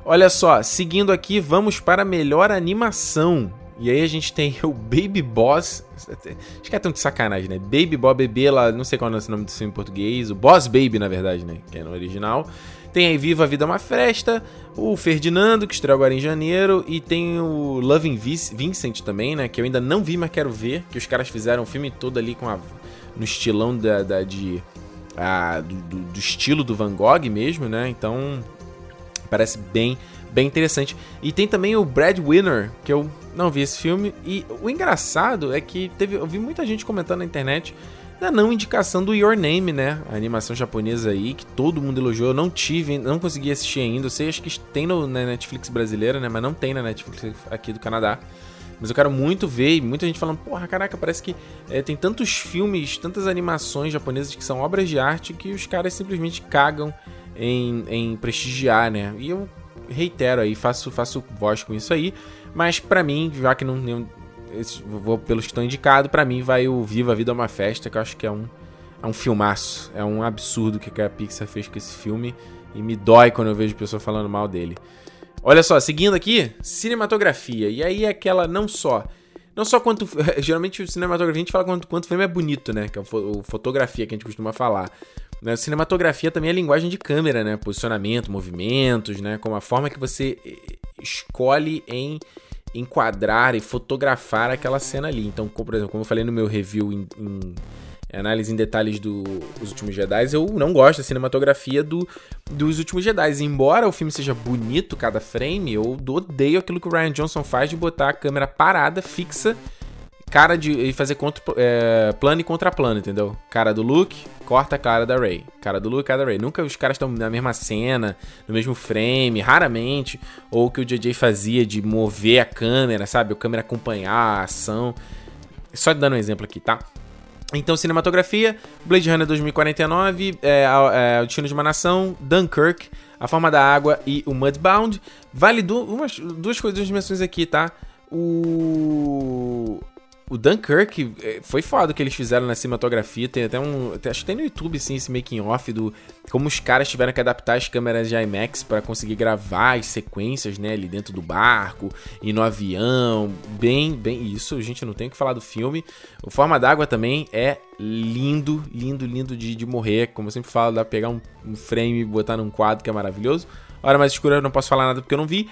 Olha só, seguindo aqui, vamos para a melhor animação. E aí a gente tem o Baby Boss. Acho que é tão de sacanagem, né? Baby Boss Bebê, lá, não sei qual é o nome do filme em português. O Boss Baby, na verdade, né? Que é no original. Tem aí Viva a Vida é uma Fresta, o Ferdinando, que estreou agora em janeiro, e tem o Loving Vincent também, né? Que eu ainda não vi, mas quero ver. Que os caras fizeram o filme todo ali com a, no estilão da, da- de, ah, do, do- do estilo do Van Gogh mesmo, né? Então parece bem, bem interessante. E tem também o Brad Winner, que eu não vi esse filme. E o engraçado é que teve, eu vi muita gente comentando na internet da não indicação do Your Name, né? A animação japonesa aí, que todo mundo elogiou. Eu não tive, não consegui assistir ainda. Eu sei, acho que tem no, na Netflix brasileira, né? Mas não tem na Netflix aqui do Canadá. Mas eu quero muito ver, e muita gente falando, porra, caraca, parece que é, tem tantos filmes, tantas animações japonesas que são obras de arte que os caras simplesmente cagam em, em prestigiar, né? E eu reitero aí, faço, faço voz com isso aí, mas pra mim, já que não, vou pelos que estão indicados, pra mim vai o Viva a Vida é uma Festa, que eu acho que é um, é um filmaço, é um absurdo o que a Pixar fez com esse filme e me dói quando eu vejo pessoas falando mal dele. Olha só, seguindo aqui, cinematografia. E aí é aquela não só. Não só quanto. Geralmente o cinematografia a gente fala quanto, quanto filme é bonito, né? Que é o o fotografia que a gente costuma falar. Né? Cinematografia também é linguagem de câmera, né? Posicionamento, movimentos, né? Como a forma que você eh, escolhe em enquadrar e fotografar aquela cena ali. Então, como, por exemplo, como eu falei no meu review em, em análise em detalhes dos Últimos Jedi, eu não gosto da cinematografia do, dos Últimos Jedi. Embora o filme seja bonito cada frame, eu odeio aquilo que o Ryan Johnson faz de botar a câmera parada, fixa, cara de. e fazer contra, é, plano e contra plano, entendeu? Cara do Luke, corta a cara da Rey. Cara do Luke, cara da Rey. Nunca os caras estão na mesma cena, no mesmo frame, raramente. Ou o que o JJ fazia de mover a câmera, sabe? A câmera acompanhar a ação. Só dando um exemplo aqui, tá? Então, cinematografia, Blade Runner 2049, é, é, O Destino de uma Nação, Dunkirk, A Forma da Água e o Mudbound. Vale du umas, duas coisas, duas dimensões aqui, tá? O... O Dunkirk é, foi foda o que eles fizeram na cinematografia. Tem até um. tem- acho que tem no YouTube, sim, esse making off do. Como os caras tiveram que adaptar as câmeras de IMAX para conseguir gravar as sequências, né? Ali dentro do barco e no avião. Bem, bem. Isso, gente, eu não tenho o que falar do filme. O Forma d'Água também é lindo, lindo, lindo de, de morrer. Como eu sempre falo, dá pra pegar um, um frame e botar num quadro que é maravilhoso. Hora mais escura eu não posso falar nada porque eu não vi.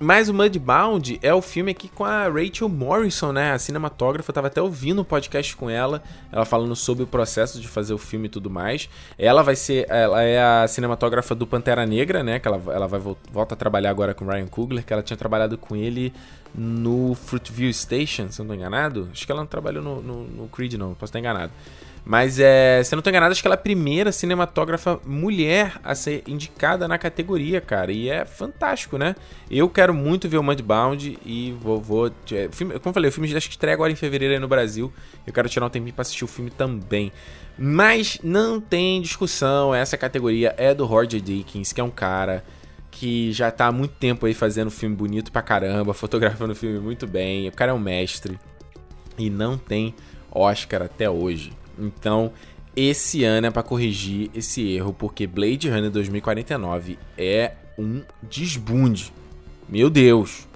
Mas o Mudbound é o filme aqui com a Rachel Morrison, né? A cinematógrafa. Tava até ouvindo um podcast com ela, ela falando sobre o processo de fazer o filme e tudo mais. Ela vai ser, ela é a cinematógrafa do Pantera Negra, né? Que ela, ela vai vol- volta a trabalhar agora com o Ryan Coogler, que ela tinha trabalhado com ele no Fruitview Station, se eu não tô enganado. Acho que ela não trabalhou no, no, no Creed, não, posso estar enganado. Mas é, se eu não tô enganado, acho que ela é a primeira cinematógrafa mulher a ser indicada na categoria, cara. E é fantástico, né? Eu quero muito ver o Mudbound e vou. vou é, filme- como eu falei, o filme acho que estreia agora em fevereiro aí no Brasil. Eu quero tirar um tempinho pra assistir o filme também. Mas não tem discussão, essa categoria é do Roger Dickens, que é um cara que já tá há muito tempo aí fazendo filme bonito pra caramba, fotografando filme muito bem. O cara é um mestre e não tem Oscar até hoje. Então, esse ano é pra corrigir esse erro, porque Blade Runner 2049 é um desbunde. Meu Deus.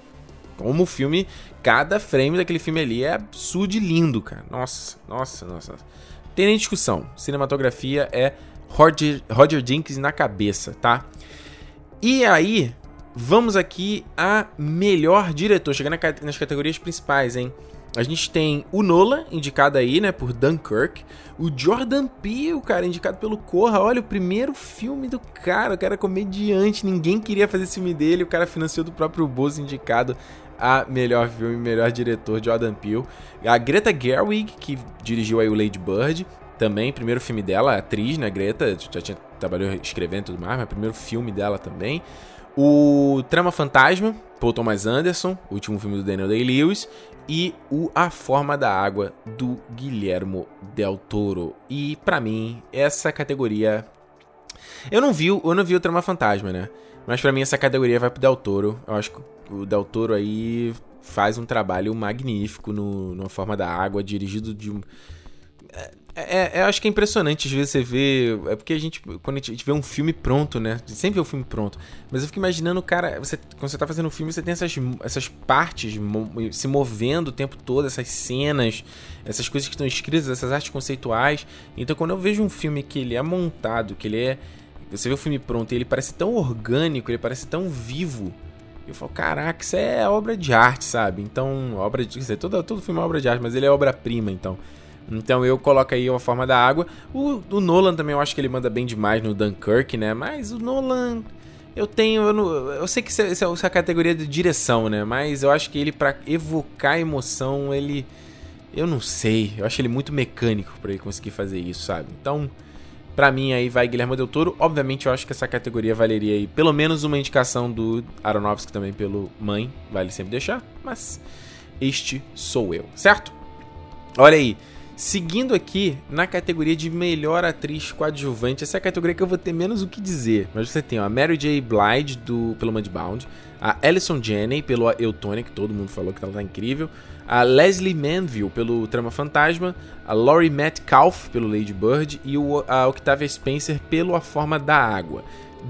Como o filme, cada frame daquele filme ali é absurdo e lindo, cara. Nossa, nossa, nossa. Tem nem discussão. Cinematografia é Roger, Roger Jenkins na cabeça, tá? E aí, vamos aqui a melhor diretor, chegando nas categorias principais, hein? A gente tem o Nolan, indicado aí, né, por Dunkirk. O Jordan Peele, cara, indicado pelo Corra. Olha, o primeiro filme do cara. O cara é comediante, ninguém queria fazer filme dele. O cara financiou do próprio bolso, indicado a melhor filme, melhor diretor, Jordan Peele. A Greta Gerwig, que dirigiu aí o Lady Bird. Também, primeiro filme dela, atriz, né, Greta? Já tinha, trabalhou escrevendo e tudo mais, mas primeiro filme dela também. O Trama Fantasma, Paul Thomas Anderson, último filme do Daniel Day-Lewis, e o A Forma da Água, do Guilhermo Del Toro. E, pra mim, essa categoria... Eu não vi, eu não vi o Trama Fantasma, né? Mas pra mim essa categoria vai pro Del Toro. Eu acho que o Del Toro aí faz um trabalho magnífico no, numa forma da água, dirigido de um. É, é, é, acho que é impressionante, às vezes você vê. É porque a gente, quando a gente vê um filme pronto, né? A gente sempre vê o filme pronto. Mas eu fico imaginando, cara, você, quando você tá fazendo um filme, você tem essas, essas partes se movendo o tempo todo, essas cenas, essas coisas que estão escritas, essas artes conceituais. Então quando eu vejo um filme que ele é montado, que ele é. Você vê o filme pronto e ele parece tão orgânico, ele parece tão vivo. Eu falo, caraca, isso é obra de arte, sabe? Então, obra de. Quer dizer, todo, todo filme é obra de arte, mas ele é obra-prima, então. Então eu coloco aí a forma da água. O, o Nolan também eu acho que ele manda bem demais no Dunkirk, né? Mas o Nolan. Eu tenho. Eu, não- eu sei que isso é, isso é a categoria de direção, né? Mas eu acho que ele, pra evocar emoção, ele. Eu não sei. Eu acho ele muito mecânico pra ele conseguir fazer isso, sabe? Então. Pra mim aí vai Guilherme Del Toro. Obviamente eu acho que essa categoria valeria aí pelo menos uma indicação do Aronofsky também pelo Mãe, vale sempre deixar, mas este sou eu, certo? Olha aí, seguindo aqui na categoria de melhor atriz coadjuvante, essa é a categoria que eu vou ter menos o que dizer, mas você tem ó, a Mary J. Blige do pelo Mudbound, a Alison Janney pelo Eutônia, que todo mundo falou que ela tá incrível, a Leslie Manville pelo Trama Fantasma, a Laurie Metcalf pelo Lady Bird e o, a Octavia Spencer pelo A Forma da Água.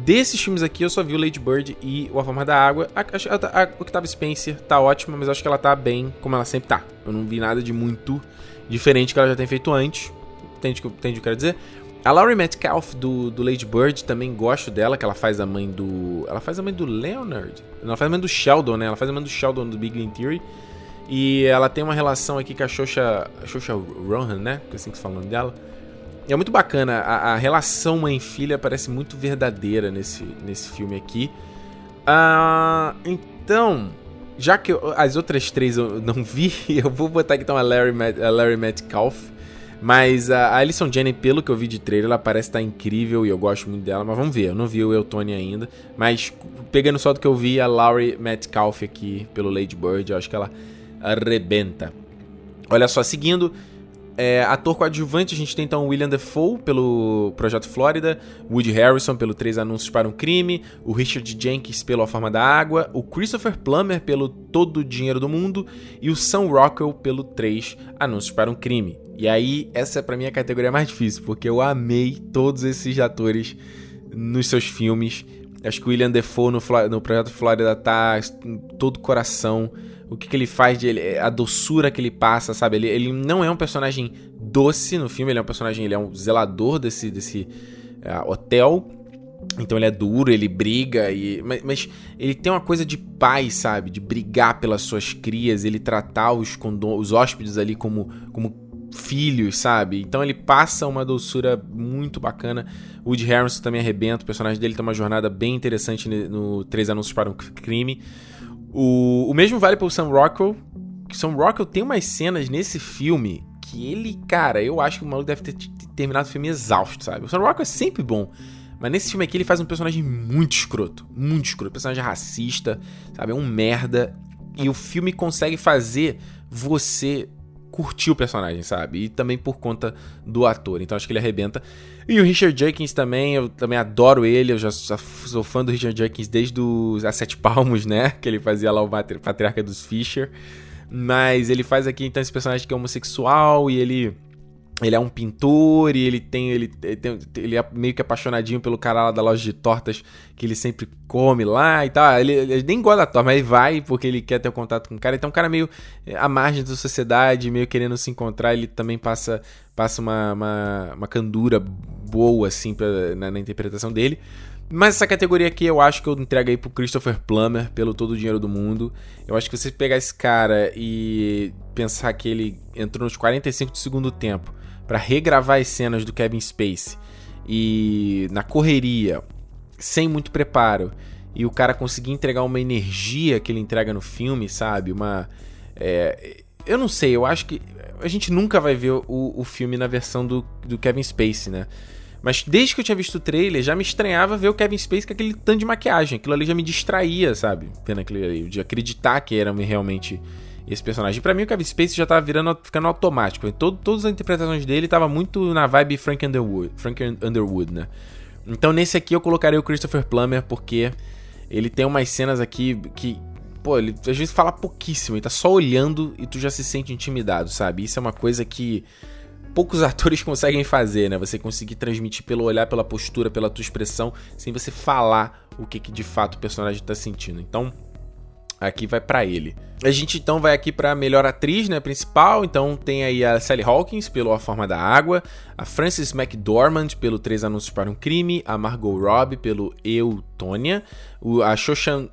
Desses filmes aqui eu só vi o Lady Bird e o A Forma da Água. A, a, a Octavia Spencer tá ótima, mas acho que ela tá bem como ela sempre tá. Eu não vi nada de muito diferente que ela já tem feito antes. Entende o que eu- entende o que eu quero dizer? A Laurie Metcalf do, do Lady Bird também gosto dela, que ela faz a mãe do. Ela faz a mãe do Leonard. Ela faz a mãe do Sheldon, né? Ela faz a mãe do Sheldon do Big Bang Theory. E ela tem uma relação aqui com a Shosha, a Shosha Rohan, né? Que é assim que se fala o nome dela. E é muito bacana, a, a relação mãe-filha parece muito verdadeira nesse, nesse filme aqui. Ah, então, já que eu- as outras três eu não vi, eu vou botar aqui então a Larry, a Larry Metcalf. Mas a Alison Janney, pelo que eu vi de trailer, ela parece estar incrível e eu gosto muito dela. Mas vamos ver, eu não vi o Eutony ainda. Mas pegando só do que eu vi, a Laurie Metcalf aqui pelo Lady Bird, eu acho que ela arrebenta. Olha só, seguindo, é, ator coadjuvante, a gente tem então William Defoe pelo Projeto Flórida, Woody Harrison pelo Três Anúncios para um Crime, o Richard Jenkins pelo A Forma da Água, o Christopher Plummer pelo Todo o Dinheiro do Mundo e o Sam Rockwell pelo Três Anúncios para um Crime. E aí, essa é pra mim a categoria mais difícil, porque eu amei todos esses atores nos seus filmes. Acho que o William Defoe no, no Projeto Flórida tá todo coração. O que, que ele faz, de ele, a doçura que ele passa, sabe? Ele, ele não é um personagem doce no filme, ele é um personagem, ele é um zelador desse, desse ah, hotel. Então ele é duro, ele briga, e, mas, mas ele tem uma coisa de pai, sabe? De brigar pelas suas crias, ele tratar os, condo- os hóspedes ali como, como filhos, sabe? Então ele passa uma doçura muito bacana. O Woody Harrison também arrebenta, o personagem dele tem uma jornada bem interessante no Três Anúncios para um Crime. O, o mesmo vale pro Sam Rockwell. Que Sam Rockwell tem umas cenas nesse filme que ele, cara, eu acho que o maluco deve ter, ter terminado o filme exausto, sabe? O Sam Rockwell é sempre bom. Mas nesse filme aqui ele faz um personagem muito escroto. Muito escroto. Personagem racista, sabe? É um merda. E o filme consegue fazer você curtir o personagem, sabe? E também por conta do ator. Então acho que ele arrebenta. E o Richard Jenkins também, eu também adoro ele. Eu já, sou fã do Richard Jenkins desde os A Sete Palmos, né? Que ele fazia lá o patri- Patriarca dos Fisher. Mas ele faz aqui então esse personagem que é homossexual e ele ele é um pintor e ele tem ele, ele tem- ele é meio que apaixonadinho pelo cara lá da loja de tortas que ele sempre come lá e tal. Ele, ele nem gosta da torta, mas ele vai porque ele quer ter um contato com o cara. Então, um cara meio eh, à margem da sociedade, meio querendo se encontrar, ele também passa passa uma, uma, uma candura boa assim pra, na, na interpretação dele. Mas essa categoria aqui eu acho que eu entrego aí pro Christopher Plummer pelo todo o dinheiro do mundo. Eu acho que você pegar esse cara e pensar que ele entrou nos 45 do segundo tempo pra regravar as cenas do Kevin Space e na correria, sem muito preparo, e o cara conseguir entregar uma energia que ele entrega no filme, sabe? Uma. é, eu não sei, eu acho que a gente nunca vai ver o, o filme na versão do, do Kevin Space, né? Mas desde que eu tinha visto o trailer, já me estranhava ver o Kevin Space com aquele tanto de maquiagem. Aquilo ali já me distraía, sabe? Vendo aquilo ali, de acreditar que era realmente esse personagem. Pra mim, o Kevin Space já tava virando, ficando automático. Todo, todas as interpretações dele tava muito na vibe Frank Underwood, Frank Underwood, né? Então nesse aqui eu colocaria o Christopher Plummer porque Ele tem umas cenas aqui que, pô, ele às vezes fala pouquíssimo, ele tá só olhando e tu já se sente intimidado, sabe? Isso é uma coisa que poucos atores conseguem fazer, né? Você conseguir transmitir pelo olhar, pela postura, pela tua expressão, sem você falar o que, que de fato o personagem tá sentindo. Então, aqui vai pra ele. A gente então vai aqui pra melhor atriz, né, principal. Então tem aí a Sally Hawkins pelo A Forma da Água, a Frances McDormand pelo Três Anúncios para um Crime, a Margot Robbie pelo Eutônia, a Shoshan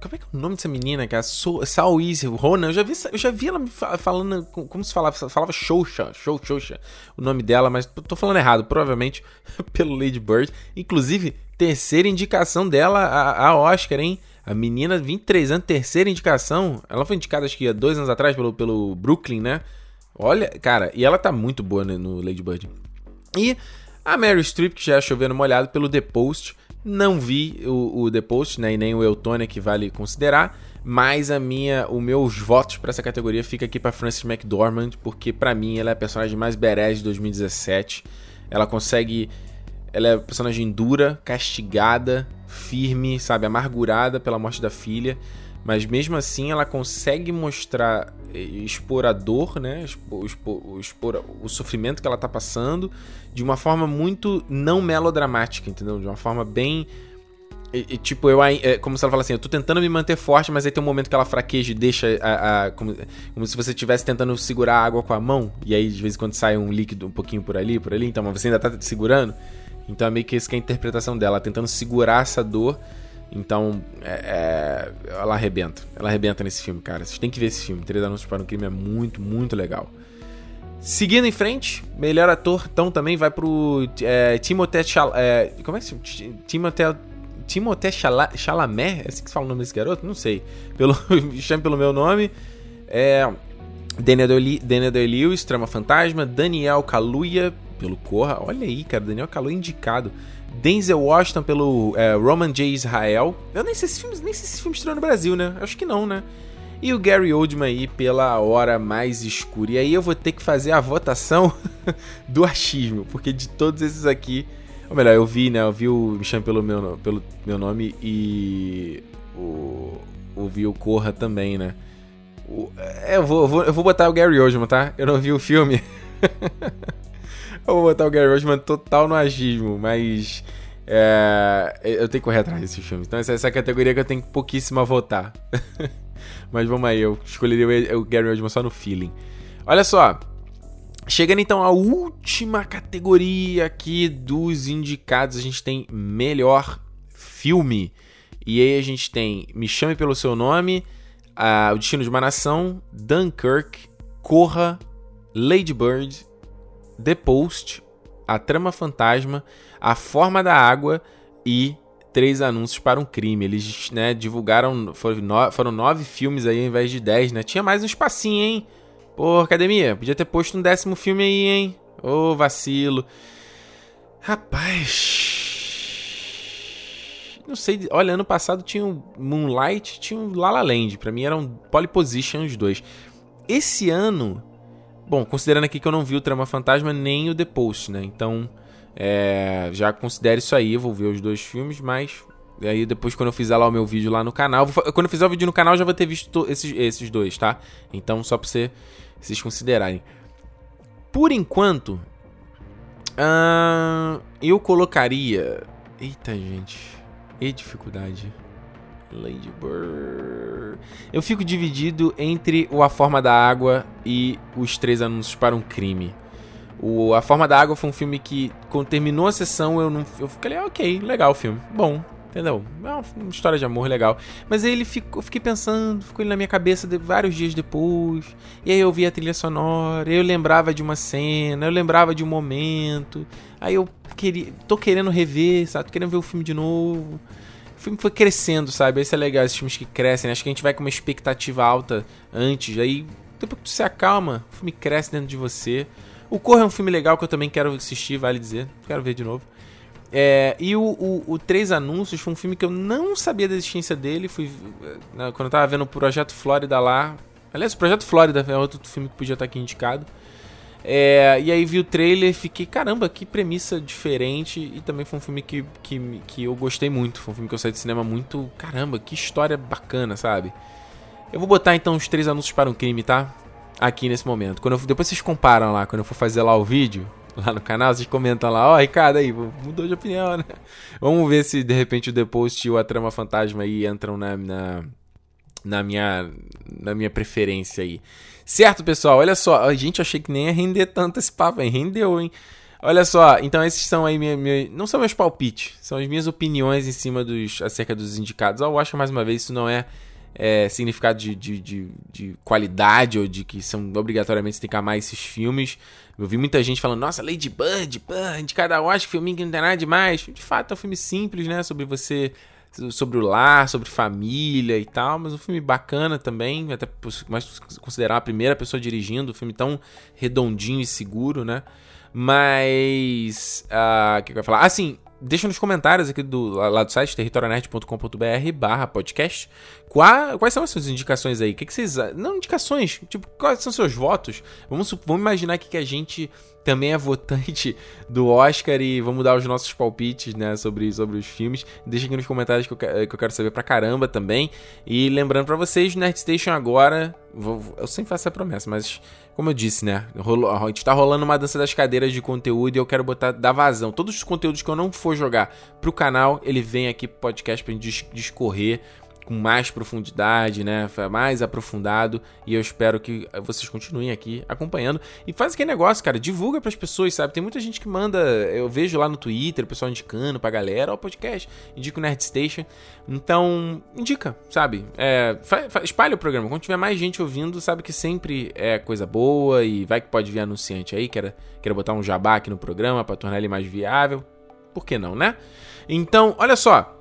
como é que é o nome dessa menina, cara? So, Saoise Ronan. Eu já vi, eu já vi ela falando. com- Como se falava? Falava Xoxa, Xou- Xoxa, o nome dela, mas tô falando errado, provavelmente pelo Lady Bird. Inclusive, terceira indicação dela a, a Oscar, hein? A menina, 23 anos, terceira indicação. Ela foi indicada, acho que há dois anos atrás, pelo, pelo Brooklyn, né? Olha, cara, e ela tá muito boa né, no Lady Bird. E a Mary Streep, que já chovendo molhado pelo The Post. Não vi o, o The Post, né? E nem o Eutônia, que vale considerar. Mas a minha, os meus votos pra essa categoria fica aqui pra Frances McDormand, porque pra mim ela é a personagem mais badass de 2017. Ela consegue. Ela é personagem dura, castigada, firme, sabe? Amargurada pela morte da filha. Mas mesmo assim ela consegue mostrar, eh, expor a dor, né? Expor, expor- expor o sofrimento que ela tá passando de uma forma muito não melodramática, entendeu? De uma forma bem. E- e, tipo, eu é como se ela fala assim, eu tô tentando me manter forte, mas aí tem um momento que ela fraqueja e deixa a. a- como, como se você estivesse tentando segurar a água com a mão, e aí de vez em quando sai um líquido um pouquinho por ali, por ali, então mas você ainda tá segurando. Então é meio que isso que é a interpretação dela, tentando segurar essa dor. Então, é, é, ela arrebenta. Ela arrebenta nesse filme, cara. Vocês têm que ver esse filme. Três Anúncios para um Crime é muito, muito legal. Seguindo em frente, melhor ator, então também vai pro é, Timothée Chal é, Como é que se chama? Ti- Timothée, Timothée Chala- Chalamet? É assim que se fala o nome desse garoto? Não sei. Pelo, me chame pelo meu nome. É, Daniel Day-Lewis, Trama Fantasma. Daniel Kaluuya, pelo Corra. Olha aí, cara. Daniel Kaluuya indicado. Denzel Washington pelo é, Roman J. Israel. Eu nem sei se esse filme, nem sei se esse filme estreou no Brasil, né? Acho que não, né? E o Gary Oldman aí pela Hora Mais Escura. E aí eu vou ter que fazer a votação do achismo, porque de todos esses aqui... Ou melhor, eu vi, né? Eu vi o Me Chame pelo meu, pelo meu nome e o, o vi o Corra também, né? O- é, eu, vou, eu vou, eu vou botar o Gary Oldman, tá? Eu não vi o filme. eu vou botar o Gary Oldman total no achismo, mas... é, eu tenho que correr atrás desse filme. Então essa, essa é a categoria que eu tenho pouquíssimo a votar. Mas vamos aí, eu escolheria o, o Gary Oldman só no feeling. Olha só. Chegando então à última categoria aqui dos indicados, a gente tem melhor filme. E aí a gente tem Me Chame Pelo Seu Nome, O Destino de uma Nação, Dunkirk, Corra, Lady Bird, The Post, A Trama Fantasma, A Forma da Água e Três Anúncios para um Crime. Eles né, divulgaram, foram, no- foram nove filmes aí ao invés de dez, né? Tinha mais um espacinho, hein? Pô, academia, podia ter posto um décimo filme aí, hein? Ô, vacilo. Rapaz. Não sei, olha, ano passado tinha o Moonlight, tinha o La La Land. Pra mim eram pole position os dois. Esse ano, bom, considerando aqui que eu não vi o Trama Fantasma nem o The Post, né? Então, é, já considero isso aí, eu vou ver os dois filmes, mas e aí depois quando eu fizer lá o meu vídeo lá no canal, vou quando eu fizer o vídeo no canal já vou ter visto to- esses, esses dois, tá? Então só pra você, vocês considerarem. Por enquanto, ah, eu colocaria... Eita, gente. E dificuldade. Lady Bird. Eu fico dividido entre o A Forma da Água e Os Três Anúncios para um Crime. O A Forma da Água foi um filme que, quando terminou a sessão, eu não. Eu fiquei, ah, ok, legal o filme. Bom, entendeu? É uma, história de amor legal. Mas aí ele ficou, eu fiquei pensando, ficou ele na minha cabeça de, vários dias depois. E aí eu vi a trilha sonora, eu lembrava de uma cena, eu lembrava de um momento. Aí eu queria. tô querendo rever, sabe? Tô querendo ver o filme de novo. O filme foi crescendo, sabe? Isso é legal, esses filmes que crescem. né? Acho que a gente vai com uma expectativa alta antes. Aí, depois que tu se acalma, o filme cresce dentro de você. O Corra é um filme legal que eu também quero assistir, vale dizer. Quero ver de novo. É, e o, o, o Três Anúncios foi um filme que eu não sabia da existência dele. Fui, né, quando eu tava vendo o Projeto Flórida lá. Aliás, o Projeto Flórida é outro filme que podia estar aqui indicado. É, e aí vi o trailer fiquei, caramba, que premissa diferente. E também foi um filme que, que, que eu gostei muito. Foi um filme que eu saí de cinema muito. Caramba, que história bacana, sabe? Eu vou botar então os três anúncios para um crime, tá? Aqui nesse momento. Quando eu- depois vocês comparam lá, quando eu for fazer lá o vídeo, lá no canal, vocês comentam lá, ó, Ricardo aí, mudou de opinião, né? Vamos ver se de repente o The Post e o A Trama Fantasma aí entram na, na, na minha, na minha preferência aí. Certo, pessoal? Olha só. Ai, Gente, achei que nem ia render tanto esse papo, hein? Rendeu, hein? Olha só, então esses são aí minha, minha- não são meus palpites, são as minhas opiniões em cima dos acerca dos indicados. Eu acho mais uma vez isso não é, é, significado de, de, de, de qualidade ou de que são obrigatoriamente você tem que amar esses filmes. Eu vi muita gente falando, nossa, Lady Bird, pô, indicada a Oscar, filminho que não tem nada demais. De fato, é um filme simples, né? Sobre você sobre o lar, sobre família e tal, mas um filme bacana também, até mais considerar a primeira pessoa dirigindo, um filme tão redondinho e seguro, né? Mas. ah, O que, que eu ia falar? Ah, sim. Deixa nos comentários aqui do, lá do site, territorionet.com.br barra podcast. Qua- quais são as suas indicações aí? O que, que vocês. Não, indicações. Tipo, quais são seus votos? Vamos, vamos imaginar aqui que a gente também é votante do Oscar e vamos dar os nossos palpites, né, sobre, sobre os filmes. Deixa aqui nos comentários que eu, que- eu quero saber pra caramba também. E lembrando pra vocês, Nerd Station agora, vou- eu sempre faço essa promessa, mas como eu disse, né, rolou- a gente tá rolando uma dança das cadeiras de conteúdo e eu quero botar, dar vazão. Todos os conteúdos que eu não for jogar pro canal, ele vem aqui pro podcast pra gente dis- discorrer com mais profundidade, né? Mais aprofundado. E eu espero que vocês continuem aqui acompanhando. E faz aquele negócio, cara. Divulga pras pessoas, sabe? Tem muita gente que manda. Eu vejo lá no Twitter o pessoal indicando pra galera: Ó, o podcast, indica o Nerd Station. Então, indica, sabe? É, espalha o programa. Quando tiver mais gente ouvindo, sabe que sempre é coisa boa. E vai que pode vir anunciante aí, queira, queira botar um jabá aqui no programa pra tornar ele mais viável. Por que não, né? Então, olha só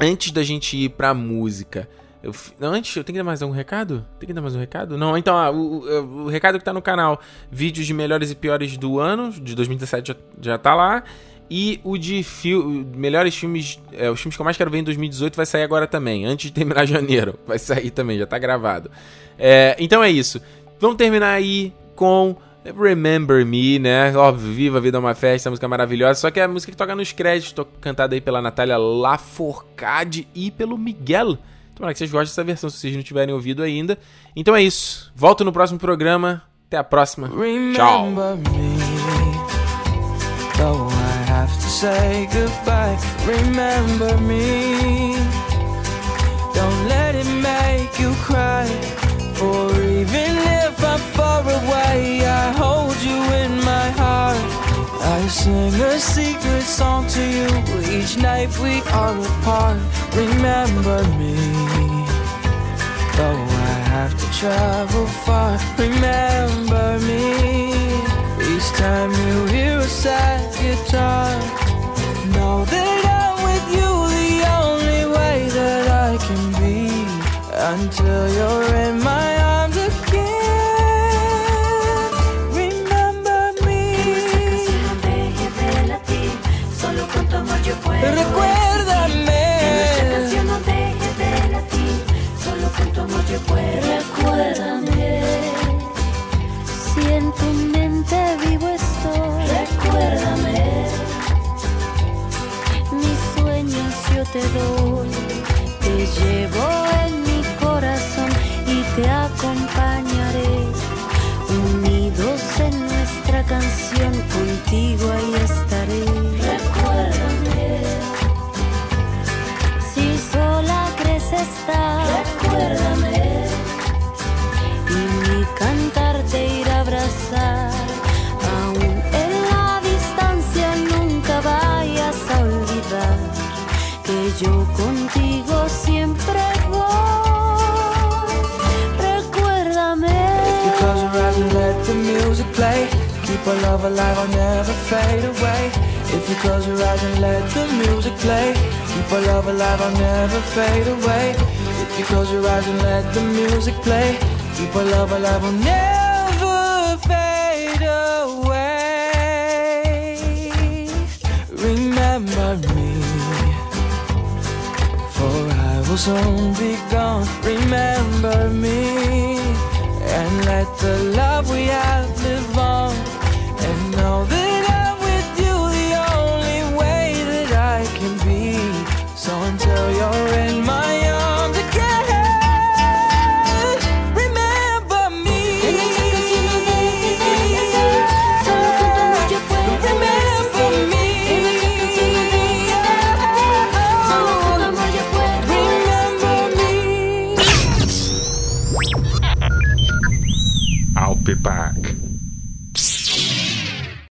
antes da gente ir pra música. Eu, não, antes, eu tenho que dar mais um recado? Tem que dar mais um recado? Não, então, ah, o, o- o recado que tá no canal: vídeos de melhores e piores do ano, de 2017 já, já tá lá. E o de fil melhores filmes, é, os filmes que eu mais quero ver em 2018 vai sair agora também, antes de terminar janeiro. Vai sair também, já tá gravado. É, então é isso. Vamos terminar aí com Remember Me, né? Óbvio, Viva a Vida é uma Festa, música maravilhosa. Só que é a música que toca nos créditos, to- cantada aí pela Natália Lafourcade e pelo Miguel. Tomara que vocês gostem dessa versão, se vocês não tiverem ouvido ainda. Então é isso. Volto no próximo programa. Até a próxima. Tchau. Remember. Remember me, I sing a secret song to you each night we are apart. Remember me. Though I have to travel far, remember me. Each time you hear a sad guitar, know that I'm with you the only way that I can be. Until you're in my te doy. Te llevo en mi corazón y te acompañaré. Unidos en nuestra canción, contigo ahí fade away. If you close your eyes and let the music play, keep our love alive, I'll never fade away. If you close your eyes and let the music play, keep our love alive, I'll never fade away. Remember me. For I will soon be gone. Remember me and let the love we have live on.